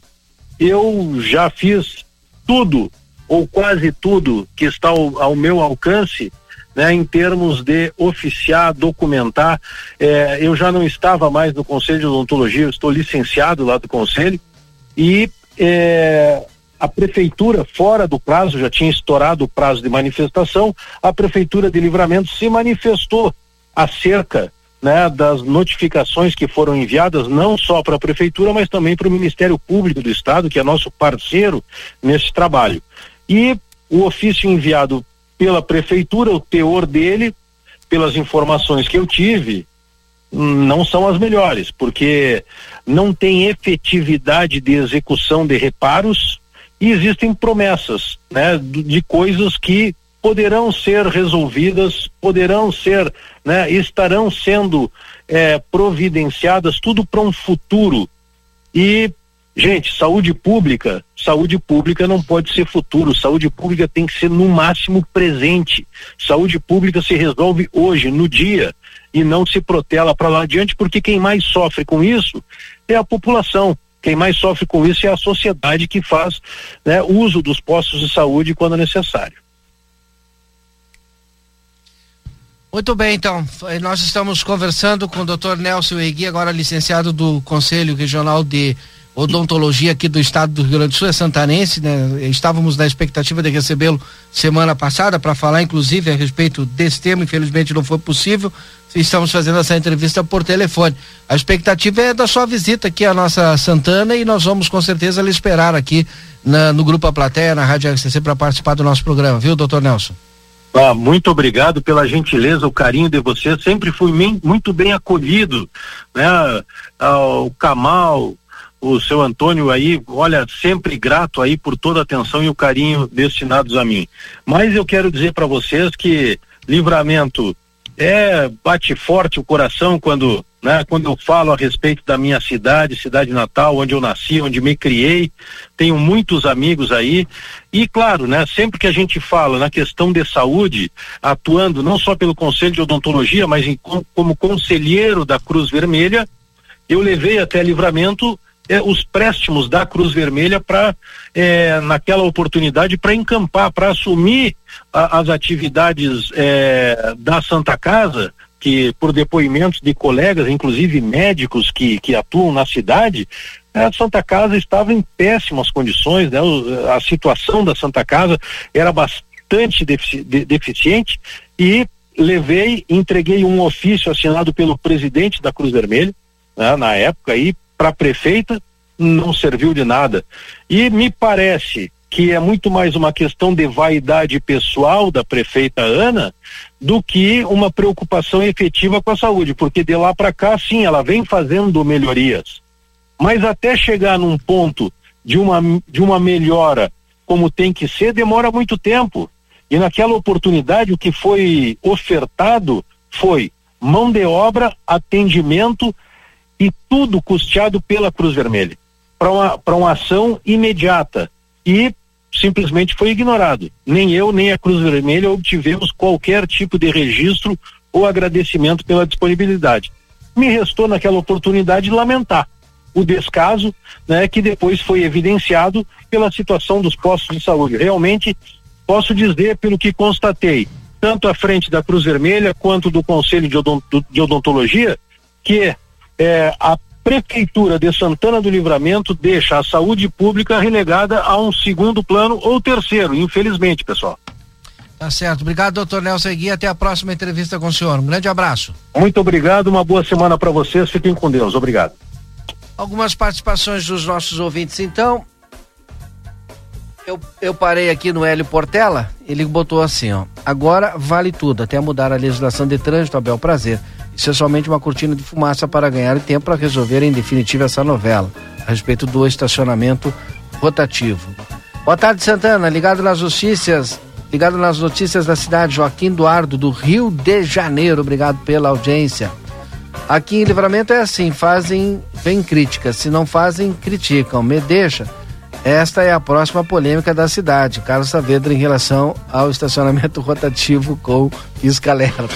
eu já fiz tudo, ou quase tudo, que está ao, ao meu alcance, né, em termos de oficiar, documentar. É, eu já não estava mais no Conselho de Odontologia, estou licenciado lá do Conselho, e é, a prefeitura, fora do prazo, já tinha estourado o prazo de manifestação, a prefeitura de Livramento se manifestou acerca né, das notificações que foram enviadas não só para a prefeitura, mas também para o Ministério Público do Estado, que é nosso parceiro nesse trabalho. E o ofício enviado pela prefeitura, o teor dele, pelas informações que eu tive, não são as melhores, porque não tem efetividade de execução de reparos e existem promessas, né, de coisas que poderão ser resolvidas, poderão ser, né, estarão sendo é, providenciadas tudo para um futuro. E, gente, saúde pública, saúde pública não pode ser futuro, saúde pública tem que ser no máximo presente. Saúde pública se resolve hoje, no dia, e não se protela para lá adiante, porque quem mais sofre com isso é a população. Quem mais sofre com isso é a sociedade que faz né, uso dos postos de saúde quando necessário.
Muito bem, então. Nós estamos conversando com o Dr. Nelson Egui, agora licenciado do Conselho Regional de Odontologia aqui do estado do Rio Grande do Sul, é santanense, né? Estávamos na expectativa de recebê-lo semana passada para falar, inclusive, a respeito desse tema. Infelizmente não foi possível. Estamos fazendo essa entrevista por telefone. A expectativa é da sua visita aqui à nossa Santana e nós vamos com certeza lhe esperar aqui na, no Grupo A Plateia, na Rádio RCC, para participar do nosso programa, viu, doutor Nelson?
Ah, muito obrigado pela gentileza, o carinho de você. Sempre fui muito bem acolhido, né? Ah, o Camal, o seu Antônio aí, olha, sempre grato aí por toda a atenção e o carinho destinados a mim. Mas eu quero dizer para vocês que livramento é bate forte o coração quando né? Quando eu falo a respeito da minha cidade, cidade natal, onde eu nasci, onde me criei, tenho muitos amigos aí e claro, né? Sempre que a gente fala na questão de saúde, atuando não só pelo Conselho de Odontologia, mas em, como conselheiro da Cruz Vermelha, eu levei até livramento eh, os préstimos da Cruz Vermelha para eh, naquela oportunidade para encampar, para assumir a, as atividades eh, da Santa Casa que por depoimentos de colegas, inclusive médicos que, que atuam na cidade, a Santa Casa estava em péssimas condições, né? a situação da Santa Casa era bastante defici deficiente e levei, entreguei um ofício assinado pelo presidente da Cruz Vermelha, né? na época aí, para a prefeita, não serviu de nada. E me parece que é muito mais uma questão de vaidade pessoal da prefeita Ana do que uma preocupação efetiva com a saúde, porque de lá para cá, sim, ela vem fazendo melhorias. Mas até chegar num ponto de uma, de uma melhora como tem que ser, demora muito tempo. E naquela oportunidade, o que foi ofertado foi mão de obra, atendimento e tudo custeado pela Cruz Vermelha para uma, uma ação imediata. E simplesmente foi ignorado. Nem eu, nem a Cruz Vermelha obtivemos qualquer tipo de registro ou agradecimento pela disponibilidade. Me restou naquela oportunidade lamentar o descaso, né, que depois foi evidenciado pela situação dos postos de saúde. Realmente posso dizer pelo que constatei, tanto à frente da Cruz Vermelha quanto do Conselho de Odontologia, que é, a Prefeitura de Santana do Livramento deixa a saúde pública relegada a um segundo plano ou terceiro, infelizmente, pessoal.
Tá certo. Obrigado, doutor Nelson Egui. Até a próxima entrevista com o senhor. Um grande abraço.
Muito obrigado, uma boa semana para vocês. Fiquem com Deus. Obrigado.
Algumas participações dos nossos ouvintes, então. Eu, eu parei aqui no Hélio Portela, ele botou assim, ó. Agora vale tudo, até mudar a legislação de trânsito, a bel prazer. Isso é somente uma cortina de fumaça para ganhar tempo para resolver em definitiva essa novela, a respeito do estacionamento rotativo. Boa tarde, Santana. Ligado nas notícias, ligado nas notícias da cidade, Joaquim Duardo, do Rio de Janeiro. Obrigado pela audiência. Aqui em Livramento é assim, fazem, vem críticas, se não fazem, criticam. Me deixa. Esta é a próxima polêmica da cidade. Carlos Saavedra em relação ao estacionamento rotativo com Fiscalera.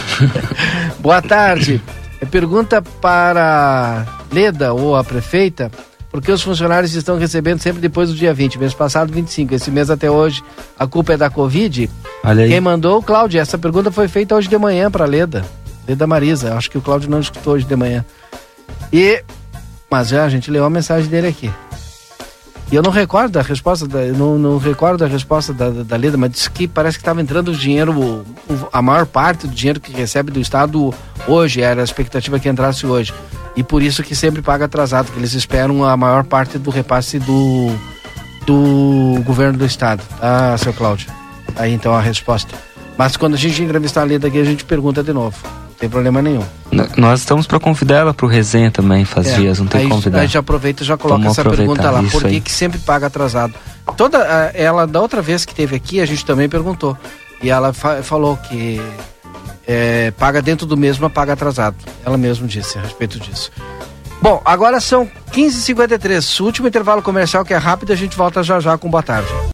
Boa tarde. É pergunta para Leda ou a prefeita, porque os funcionários estão recebendo sempre depois do dia 20, mês passado 25, esse mês até hoje, a culpa é da Covid?
Olha aí.
Quem mandou, Cláudio, essa pergunta foi feita hoje de manhã para Leda. Leda Marisa, acho que o Cláudio não escutou hoje de manhã. E mas já a gente leu a mensagem dele aqui. E eu não recordo da resposta, da, não, não recordo da resposta da, da, da Leda, mas disse que parece que estava entrando o dinheiro, o, o, a maior parte do dinheiro que recebe do Estado hoje, era a expectativa que entrasse hoje. E por isso que sempre paga atrasado, que eles esperam a maior parte do repasse do, do governo do Estado. Ah, seu Cláudio. Aí então a resposta. Mas quando a gente entrevistar a Leda aqui, a gente pergunta de novo. Tem problema nenhum.
N- Nós estamos para convidar ela pro resenha também, faz
É,
dias, não tem
aí,
convidar.
Aí já aproveita e já coloca
Vamos
essa pergunta lá. Por que, que sempre paga atrasado? Toda a- ela da outra vez que teve aqui, a gente também perguntou. E ela fa- falou que é, paga dentro do mesmo, paga atrasado. Ela mesma disse a respeito disso. Bom, agora são 15h53. Último intervalo comercial que é rápido, a gente volta já já com boa tarde.